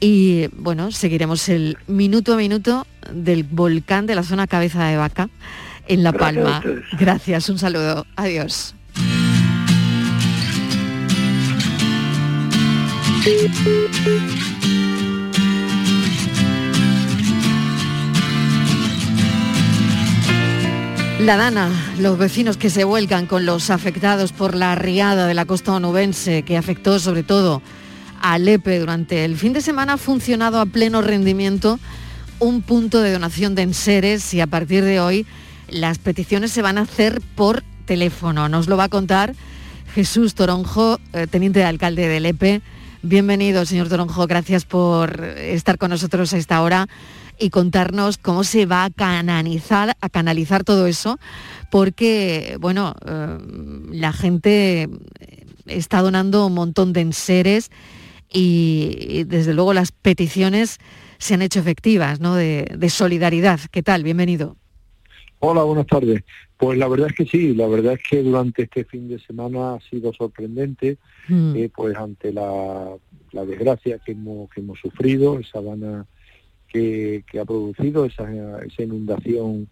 y bueno, seguiremos el minuto a minuto del volcán de la zona cabeza de vaca en La Palma. Gracias, un saludo. Adiós. La Dana, los vecinos que se vuelcan con los afectados por la riada de la costa onubense que afectó sobre todo a Lepe durante el fin de semana ha funcionado a pleno rendimiento un punto de donación de enseres y a partir de hoy las peticiones se van a hacer por teléfono. Nos lo va a contar Jesús Toronjo, eh, teniente de alcalde de Lepe. Bienvenido, señor Toronjo. Gracias por estar con nosotros a esta hora y contarnos cómo se va a canalizar, a canalizar todo eso, porque, bueno, eh, la gente está donando un montón de enseres y, desde luego las peticiones se han hecho efectivas, ¿no? De, solidaridad. ¿Qué tal? Bienvenido. Hola, buenas tardes. Pues la verdad es que sí, la verdad es que durante este fin de semana ha sido sorprendente, mm. eh, pues ante la, desgracia que hemos, que hemos sufrido, esa van que, ha producido esa, inundación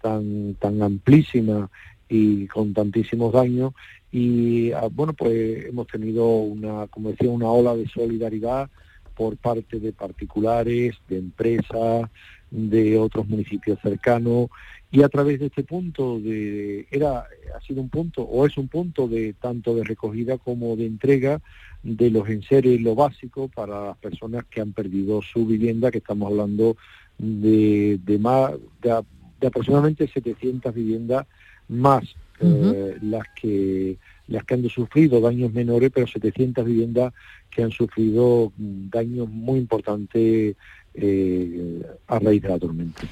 tan, tan amplísima y con tantísimos daños. Y ah, bueno pues hemos tenido una como decía una ola de solidaridad por parte de particulares de empresas de otros municipios cercanos. Y a través de este punto de era ha sido un punto o es un punto de tanto de recogida como de entrega de los enseres, lo básico para las personas que han perdido su vivienda, que estamos hablando de, más de, aproximadamente 700 viviendas más eh, las que las que han sufrido daños menores, pero 700 viviendas que han sufrido daños muy importantes eh, a raíz de la tormenta.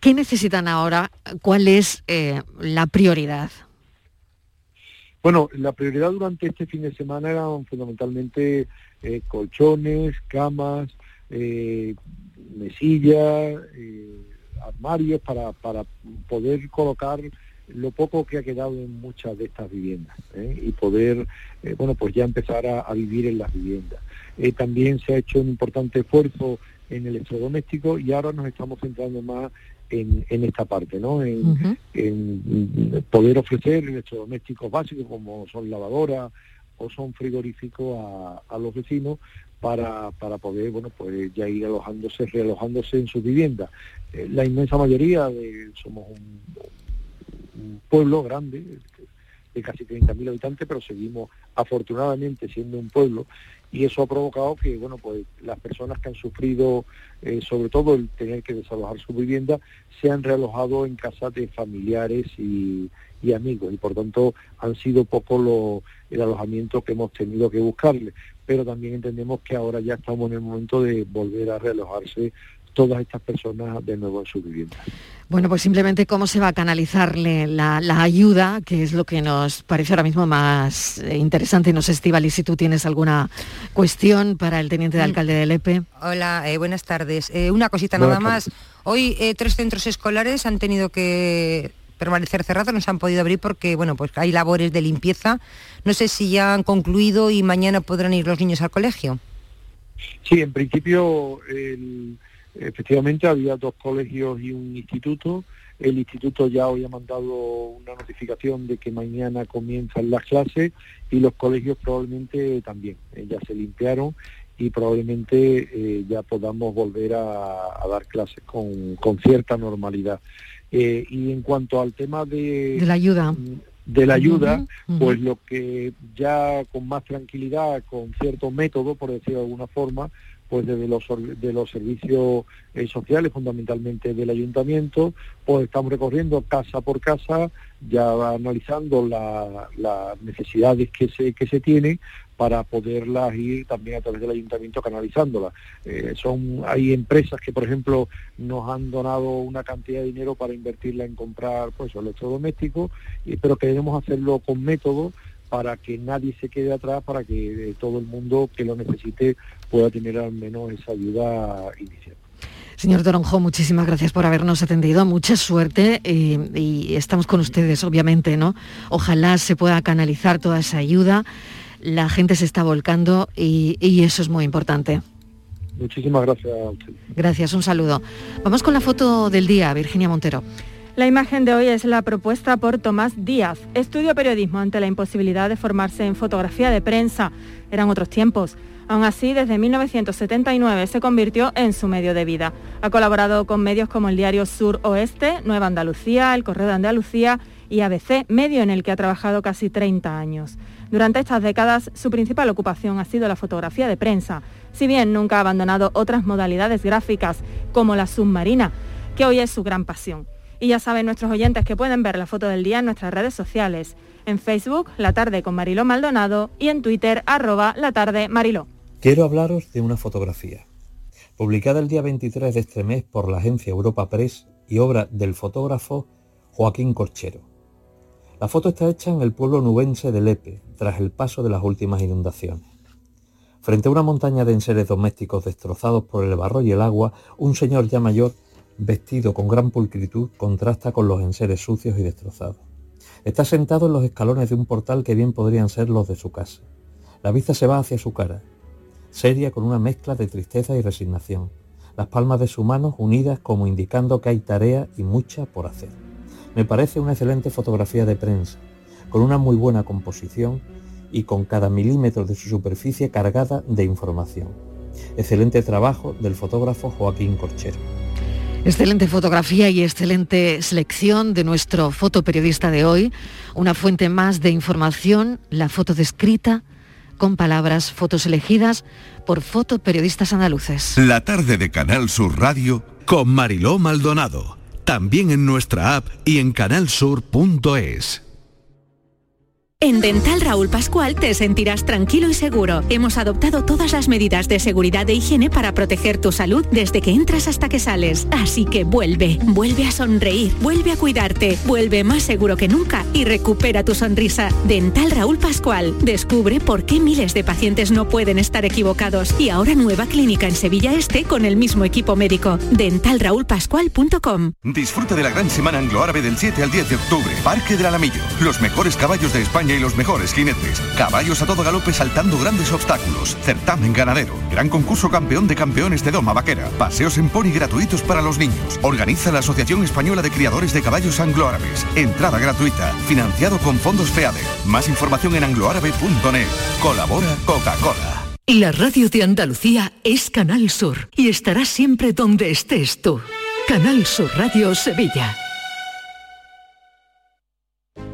¿Qué necesitan ahora? ¿Cuál es eh, la prioridad? Bueno, la prioridad durante este fin de semana eran fundamentalmente eh, colchones, camas, eh, mesillas, eh, armarios para, para poder colocar lo poco que ha quedado en muchas de estas viviendas y poder, bueno, pues ya empezar a, vivir en las viviendas. también se ha hecho un importante esfuerzo en el electrodoméstico y ahora nos estamos centrando más en, esta parte, ¿no? En, poder ofrecer electrodomésticos básicos como son lavadoras o son frigoríficos a, los vecinos para, para, poder, bueno, pues ya ir alojándose, realojándose en sus viviendas. Eh, la inmensa mayoría de, somos un, un pueblo grande, de casi 30.000 habitantes, pero seguimos afortunadamente siendo un pueblo y eso ha provocado que bueno pues las personas que han sufrido eh, sobre todo el tener que desalojar su vivienda se han realojado en casa de familiares y, amigos y por tanto han sido poco lo, el alojamiento que hemos tenido que buscarle. Pero también entendemos que ahora ya estamos en el momento de volver a realojarse todas estas personas de nuevo en su vivienda. Bueno, pues simplemente cómo se va a canalizarle la, ayuda, que es lo que nos parece ahora mismo más eh, interesante. No sé, Estivali, si tú tienes alguna cuestión para el teniente de mm. alcalde del EPE. Hola, eh, buenas tardes. Eh, una cosita nada más. Hoy tres centros escolares han tenido que permanecer cerrados, no se han podido abrir porque bueno, pues hay labores de limpieza. No sé si ya han concluido y mañana podrán ir los niños al colegio. Sí, en principio el Efectivamente, había dos colegios y un instituto. El instituto ya hoy ha mandado una notificación de que mañana comienzan las clases y los colegios probablemente también. Eh, ya se limpiaron y probablemente eh, ya podamos volver a, dar clases con, cierta normalidad. Eh, y en cuanto al tema de, de la ayuda, de la ayuda, pues lo que ya con más tranquilidad, con cierto método, por decirlo de alguna forma, pues desde los, de los servicios eh, sociales, fundamentalmente del ayuntamiento, pues estamos recorriendo casa por casa, ya analizando las necesidades que se, que se tienen para poderlas ir también a través del ayuntamiento canalizándolas. Eh, son, hay empresas que, por ejemplo, nos han donado una cantidad de dinero para invertirla en comprar pues, electrodomésticos, pero queremos hacerlo con método para que nadie se quede atrás, para que eh, todo el mundo que lo necesite pueda tener al menos esa ayuda inicial. Señor Toronjo, muchísimas gracias por habernos atendido, mucha suerte eh, y estamos con ustedes, obviamente, ¿no? Ojalá se pueda canalizar toda esa ayuda, la gente se está volcando y, eso es muy importante. Muchísimas gracias a usted. Gracias, un saludo. Vamos con la foto del día, Virginia Montero. La imagen de hoy es la propuesta por Tomás Díaz. Estudio periodismo ante la imposibilidad de formarse en fotografía de prensa. Eran otros tiempos. Aún así, desde 1979 se convirtió en su medio de vida. Ha colaborado con medios como el diario Sur Oeste, Nueva Andalucía, El Correo de Andalucía y ABC, medio en el que ha trabajado casi 30 años. Durante estas décadas, su principal ocupación ha sido la fotografía de prensa, si bien nunca ha abandonado otras modalidades gráficas, como la submarina, que hoy es su gran pasión. Y ya saben nuestros oyentes que pueden ver la foto del día en nuestras redes sociales, en Facebook, La Tarde con Mariló Maldonado, y en Twitter, arroba La Tarde Mariló. Quiero hablaros de una fotografía, publicada el día 23 de este mes por la agencia Europa Press y obra del fotógrafo Joaquín Corchero. La foto está hecha en el pueblo nubense de Lepe, tras el paso de las últimas inundaciones. Frente a una montaña de enseres domésticos destrozados por el barro y el agua, un señor ya mayor, vestido con gran pulcritud, contrasta con los enseres sucios y destrozados. Está sentado en los escalones de un portal que bien podrían ser los de su casa. La vista se va hacia su cara, seria con una mezcla de tristeza y resignación, las palmas de su mano unidas como indicando que hay tarea y mucha por hacer. Me parece una excelente fotografía de prensa, con una muy buena composición y con cada milímetro de su superficie cargada de información. Excelente trabajo del fotógrafo Joaquín Corchero. Excelente fotografía y excelente selección de nuestro fotoperiodista de hoy. Una fuente más de información, la foto descrita con palabras, fotos elegidas por fotoperiodistas andaluces. La tarde de Canal Sur Radio con Mariló Maldonado. También en nuestra app y en canalsur.es. En Dental Raúl Pascual te sentirás tranquilo y seguro. Hemos adoptado todas las medidas de seguridad e higiene para proteger tu salud desde que entras hasta que sales. Así que vuelve, vuelve a sonreír, vuelve a cuidarte, vuelve más seguro que nunca y recupera tu sonrisa. Dental Raúl Pascual. Descubre por qué miles de pacientes no pueden estar equivocados. Y ahora nueva clínica en Sevilla Este con el mismo equipo médico. Dentalraulpascual.com. Disfruta de la gran semana anglo-árabe del 7 al 10 de octubre. Parque del Alamillo. Los mejores caballos de España y los mejores jinetes. Caballos a todo galope saltando grandes obstáculos. Certamen ganadero. Gran concurso campeón de campeones de Doma Vaquera. Paseos en pony gratuitos para los niños. Organiza la Asociación Española de Criadores de Caballos Angloárabes. Entrada gratuita. Financiado con fondos FEADER. Más información en angloárabe.net. Colabora Coca-Cola. La radio de Andalucía es Canal Sur y estará siempre donde estés tú. Canal Sur Radio Sevilla.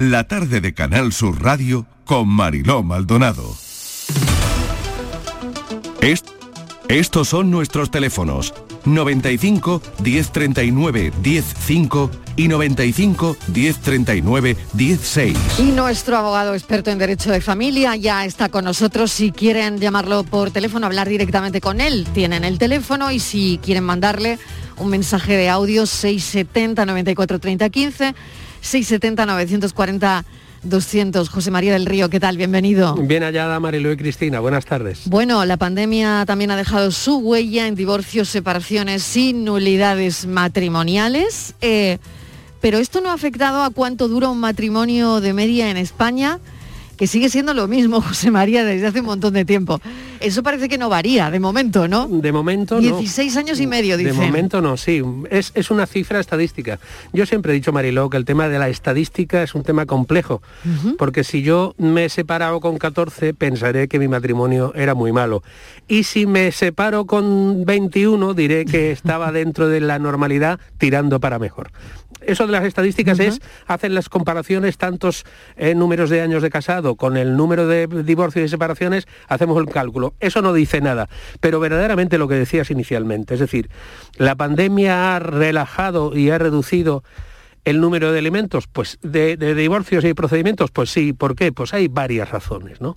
La tarde de Canal Sur Radio con Mariló Maldonado. Est- estos son nuestros teléfonos 95 1039 105 y 95 1039 16. Y nuestro abogado experto en Derecho de Familia ya está con nosotros. Si quieren llamarlo por teléfono, hablar directamente con él, tienen el teléfono y si quieren mandarle un mensaje de audio 670 94 30 15, 670 940 200. José María del Río, ¿qué tal? Bienvenido. Bien hallada, Mariló y Cristina. Buenas tardes. Bueno, la pandemia también ha dejado su huella en divorcios, separaciones y nulidades matrimoniales. eh, pero esto no ha afectado a cuánto dura un matrimonio de media en España, que sigue siendo lo mismo, José María, desde hace un montón de tiempo. Eso parece que no varía, de momento, ¿no? De momento no. 16 años y medio, De dicen. momento no, sí. Es, es una cifra estadística. Yo siempre he dicho, Mariló, que el tema de la estadística es un tema complejo. Porque si yo me he separado con 14, pensaré que mi matrimonio era muy malo. Y si me separo con 21, diré que estaba dentro de la normalidad tirando para mejor. Eso de las estadísticas es, hacen las comparaciones tantos eh, números de años de casado con el número de divorcios y separaciones, hacemos el cálculo. Eso no dice nada, pero verdaderamente lo que decías inicialmente, es decir, la pandemia ha relajado y ha reducido el número de elementos, pues de, de divorcios y procedimientos, pues sí, ¿por qué? Pues hay varias razones, ¿no?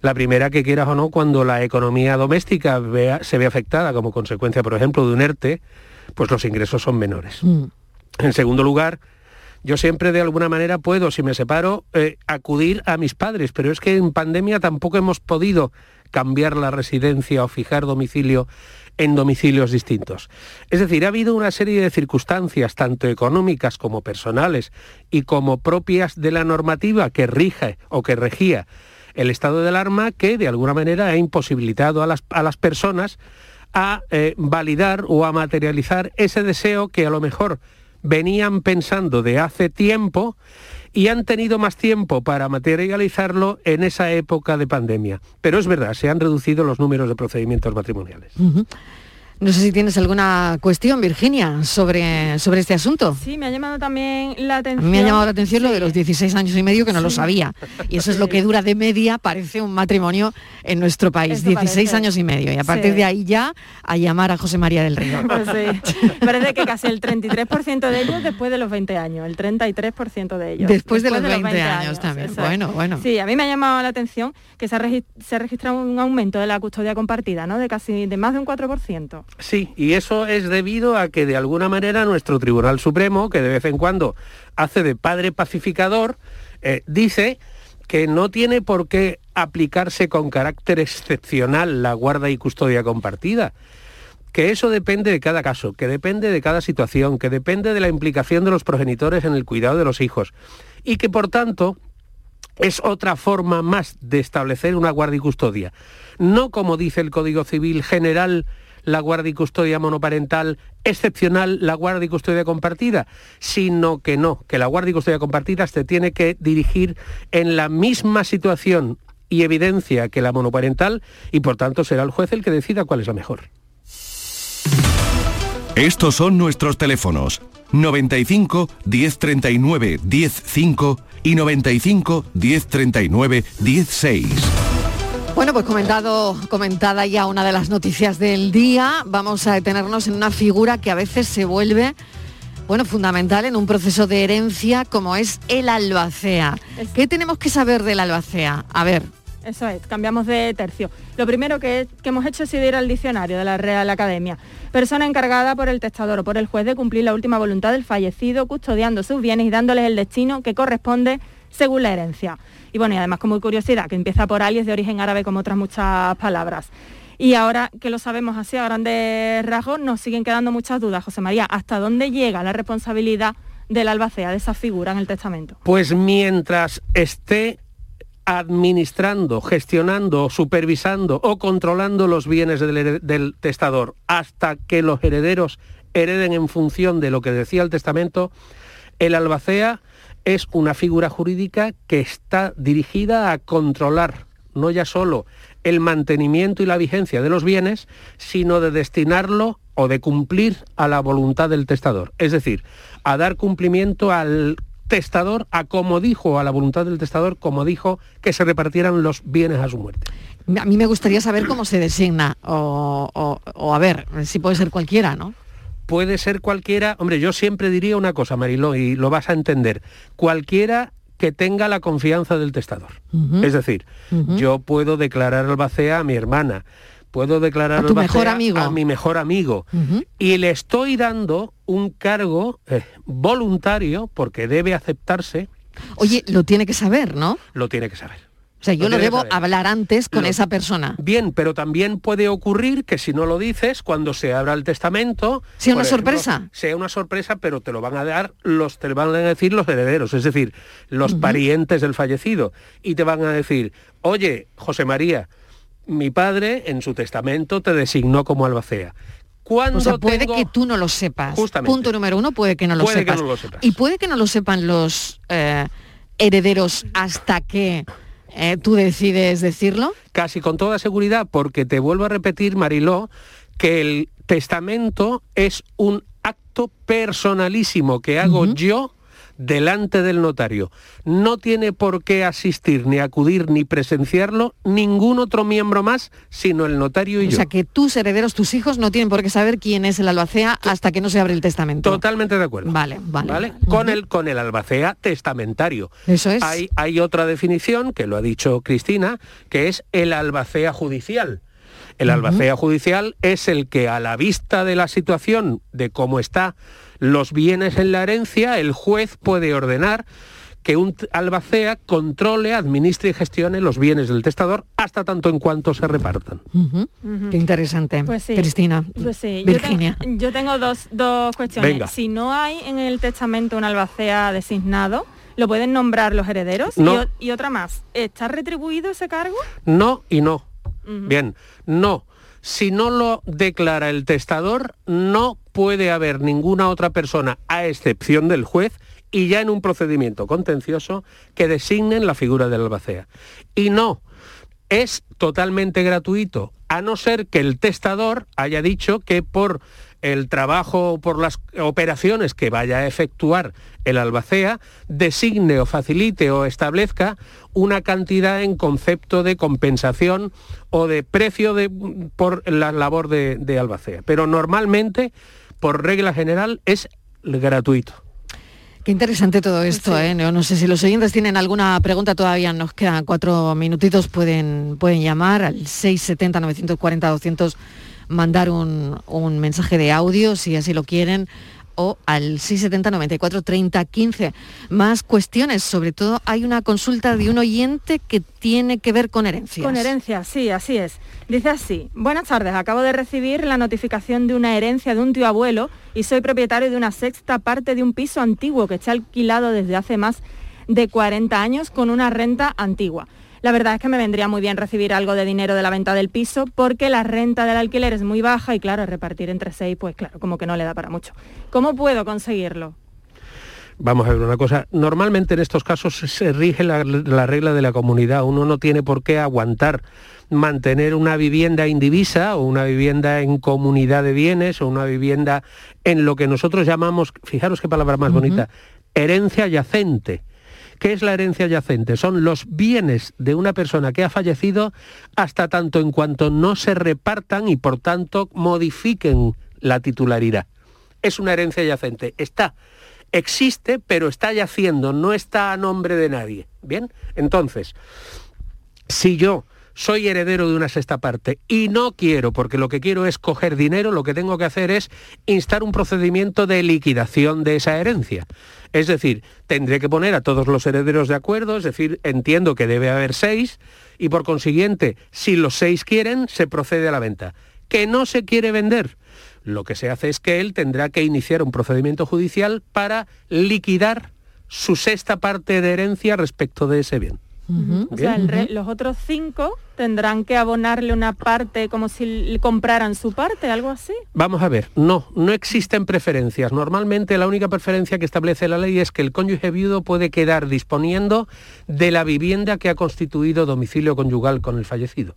La primera, que quieras o no, cuando la economía doméstica se ve afectada como consecuencia, por ejemplo, de un ERTE, pues los ingresos son menores. Mm. En segundo lugar, yo siempre de alguna manera puedo, si me separo, eh, acudir a mis padres, pero es que en pandemia tampoco hemos podido cambiar la residencia o fijar domicilio en domicilios distintos. Es decir, ha habido una serie de circunstancias, tanto económicas como personales, y como propias de la normativa que rige o que regía el estado de alarma, que de alguna manera ha imposibilitado a las, a las personas a eh, validar o a materializar ese deseo que a lo mejor venían pensando de hace tiempo y han tenido más tiempo para materializarlo en esa época de pandemia. Pero es verdad, se han reducido los números de procedimientos matrimoniales. No sé si tienes alguna cuestión, Virginia, sobre, sobre este asunto. Sí, me ha llamado también la atención. me ha llamado la atención lo de los 16 años y medio, que no lo sabía. Y eso es lo que dura de media, parece un matrimonio en nuestro país, 16 años y medio. Y a partir de ahí ya a llamar a José María del Río. Pues. Parece que casi el 33% de ellos después de los 20 años, el 33% de ellos. Después, de, los 20, años, también. Bueno, bueno. Sí, a mí me ha llamado la atención que se ha, se ha registrado un aumento de la custodia compartida, ¿no? De casi de más de un 4%. Sí, y eso es debido a que de alguna manera nuestro Tribunal Supremo, que de vez en cuando hace de padre pacificador, eh, dice que no tiene por qué aplicarse con carácter excepcional la guarda y custodia compartida que eso depende de cada caso, que depende de cada situación, que depende de la implicación de los progenitores en el cuidado de los hijos y que por tanto es otra forma más de establecer una guardia y custodia. No como dice el Código Civil General la guardia y custodia monoparental excepcional, la guardia y custodia compartida, sino que no, que la guardia y custodia compartida se tiene que dirigir en la misma situación y evidencia que la monoparental y por tanto será el juez el que decida cuál es la mejor. Estos son nuestros teléfonos 95 1039 105 y 95 1039 16. Bueno, pues comentado, comentada ya una de las noticias del día, vamos a detenernos en una figura que a veces se vuelve bueno, fundamental en un proceso de herencia como es el albacea. ¿Qué tenemos que saber del albacea? A ver. Eso es, cambiamos de tercio. Lo primero que, que hemos hecho sido ir al diccionario de la Real Academia. Persona encargada por el testador o por el juez de cumplir la última voluntad del fallecido, custodiando sus bienes y dándoles el destino que corresponde según la herencia. Y bueno, y además como curiosidad, que empieza por alias de origen árabe como otras muchas palabras. Y ahora que lo sabemos así a grandes rasgos, nos siguen quedando muchas dudas, José María. ¿Hasta dónde llega la responsabilidad del albacea, de esa figura en el testamento? Pues mientras esté administrando, gestionando, supervisando o controlando los bienes del, testador hasta que los herederos hereden en función de lo que decía el testamento, el albacea es una figura jurídica que está dirigida a controlar no ya solo el mantenimiento y la vigencia de los bienes, sino de destinarlo o de cumplir a la voluntad del testador. Es decir, a dar cumplimiento al testador, a como dijo, a la voluntad del testador, como dijo, que se repartieran los bienes a su muerte. A mí me gustaría saber cómo se designa, o, o a ver, si puede ser cualquiera, ¿no? Puede ser cualquiera, hombre, yo siempre diría una cosa, Mariló, y lo vas a entender, cualquiera que tenga la confianza del testador. Es decir, yo puedo declarar albacea a mi hermana, puedo declarar a, mejor amigo? a mi mejor amigo y le estoy dando un cargo eh, voluntario porque debe aceptarse. Oye, lo tiene que saber, ¿no? Lo tiene que saber. O sea, yo lo, debo hablar antes con esa persona. Bien, pero también puede ocurrir que si no lo dices, cuando se abra el testamento... Sea una sorpresa. Sea una sorpresa, pero te lo van a dar los, te lo van a decir los herederos, es decir, los parientes del fallecido. Y te van a decir, oye, José María, mi padre en su testamento te designó como albacea. Cuando o sea, puede que tú no lo sepas. Justamente. Punto número uno, puede que no lo, sepas. Y puede que no lo sepan los eh, herederos hasta que eh, ¿Tú decides decirlo? Casi con toda seguridad, porque te vuelvo a repetir, Mariló, que el testamento es un acto personalísimo que hago yo delante del notario, no tiene por qué asistir, ni acudir, ni presenciarlo ningún otro miembro más, sino el notario y yo. O sea, que tus herederos, tus hijos, no tienen por qué saber quién es el albacea hasta que no se abre el testamento. Totalmente de acuerdo. Vale, vale. Con, el, con el albacea testamentario. Eso es. Hay, hay otra definición, que lo ha dicho Cristina, que es el albacea judicial. El albacea judicial es el que a la vista de la situación, de cómo está los bienes en la herencia, el juez puede ordenar que un albacea controle, administre y gestione los bienes del testador hasta tanto en cuanto se repartan. Qué interesante. Pues sí. Cristina. Pues sí. Virginia. Yo, yo tengo dos, dos cuestiones. Venga. Si no hay en el testamento un albacea designado, ¿lo pueden nombrar los herederos? No. Y otra más, ¿está retribuido ese cargo? No y no. Bien, no. Si no lo declara el testador, no puede haber ninguna otra persona, a excepción del juez, y ya en un procedimiento contencioso, que designen la figura del albacea. Y no, es totalmente gratuito, a no ser que el testador haya dicho que por el trabajo por las operaciones que vaya a efectuar el albacea, designe o facilite o establezca una cantidad en concepto de compensación o de precio de, por la labor de, de albacea. Pero normalmente, por regla general, es gratuito. Qué interesante todo esto, ¿eh? No, no sé si los oyentes tienen alguna pregunta, todavía nos quedan cuatro minutitos, pueden, pueden llamar al 670-940-200, mandar un, un mensaje de audio si así lo quieren, o al 670 94 30 15. Más cuestiones, sobre todo hay una consulta de un oyente que tiene que ver con herencias. Con herencia, sí, así es. Dice así, buenas tardes, acabo de recibir la notificación de una herencia de un tío abuelo y soy propietario de una sexta parte de un piso antiguo que está alquilado desde hace más de 40 años con una renta antigua. La verdad es que me vendría muy bien recibir algo de dinero de la venta del piso porque la renta del alquiler es muy baja y claro, repartir entre seis, pues claro, como que no le da para mucho. ¿Cómo puedo conseguirlo? Vamos a ver una cosa. Normalmente en estos casos se rige la, la, regla de la comunidad. Uno no tiene por qué aguantar mantener una vivienda indivisa o una vivienda en comunidad de bienes o una vivienda en lo que nosotros llamamos, fijaros qué palabra más uh -huh. bonita, herencia yacente. ¿Qué es la herencia yacente? Son los bienes de una persona que ha fallecido hasta tanto en cuanto no se repartan y por tanto modifiquen la titularidad. Es una herencia yacente. Está, existe, pero está yaciendo, no está a nombre de nadie. Bien, entonces, si yo soy heredero de una sexta parte y no quiero, porque lo que quiero es coger dinero, lo que tengo que hacer es instar un procedimiento de liquidación de esa herencia. Es decir, tendré que poner a todos los herederos de acuerdo, es decir, entiendo que debe haber seis y por consiguiente, si los seis quieren, se procede a la venta. Que no se quiere vender, lo que se hace es que él tendrá que iniciar un procedimiento judicial para liquidar su sexta parte de herencia respecto de ese bien. Uh -huh. O sea, el re, los otros cinco tendrán que abonarle una parte como si compraran su parte, algo así. Vamos a ver, no, no existen preferencias. Normalmente la única preferencia que establece la ley es que el cónyuge viudo puede quedar disponiendo de la vivienda que ha constituido domicilio conyugal con el fallecido.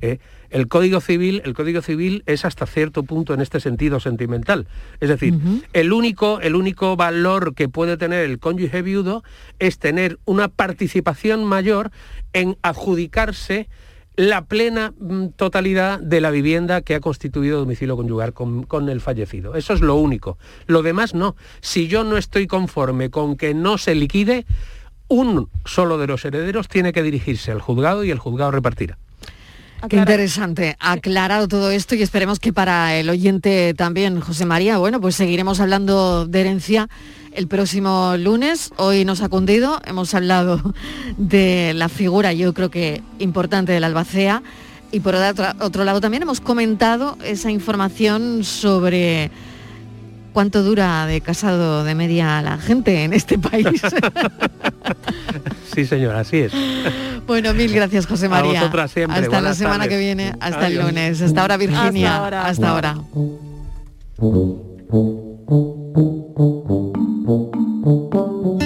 ¿Eh? El Código Civil, el Código Civil es hasta cierto punto en este sentido sentimental. Es decir, uh -huh. el, único, el único valor que puede tener el cónyuge viudo es tener una participación mayor en adjudicarse la plena mm, totalidad de la vivienda que ha constituido domicilio conyugal con, con, el fallecido. Eso es lo único. Lo demás no. Si yo no estoy conforme con que no se liquide, un solo de los herederos tiene que dirigirse al juzgado y el juzgado repartirá. Qué interesante, aclarado todo esto y esperemos que para el oyente también, José María, bueno, pues seguiremos hablando de herencia el próximo lunes. Hoy nos ha cundido, hemos hablado de la figura, yo creo que importante del albacea. Y por otro lado también hemos comentado esa información sobre cuánto dura de casado de media la gente en este país. sí, señor, así es. Bueno, mil gracias, José María. A siempre. Hasta la semana que viene, hasta el lunes. Hasta ahora, Virginia. Hasta ahora.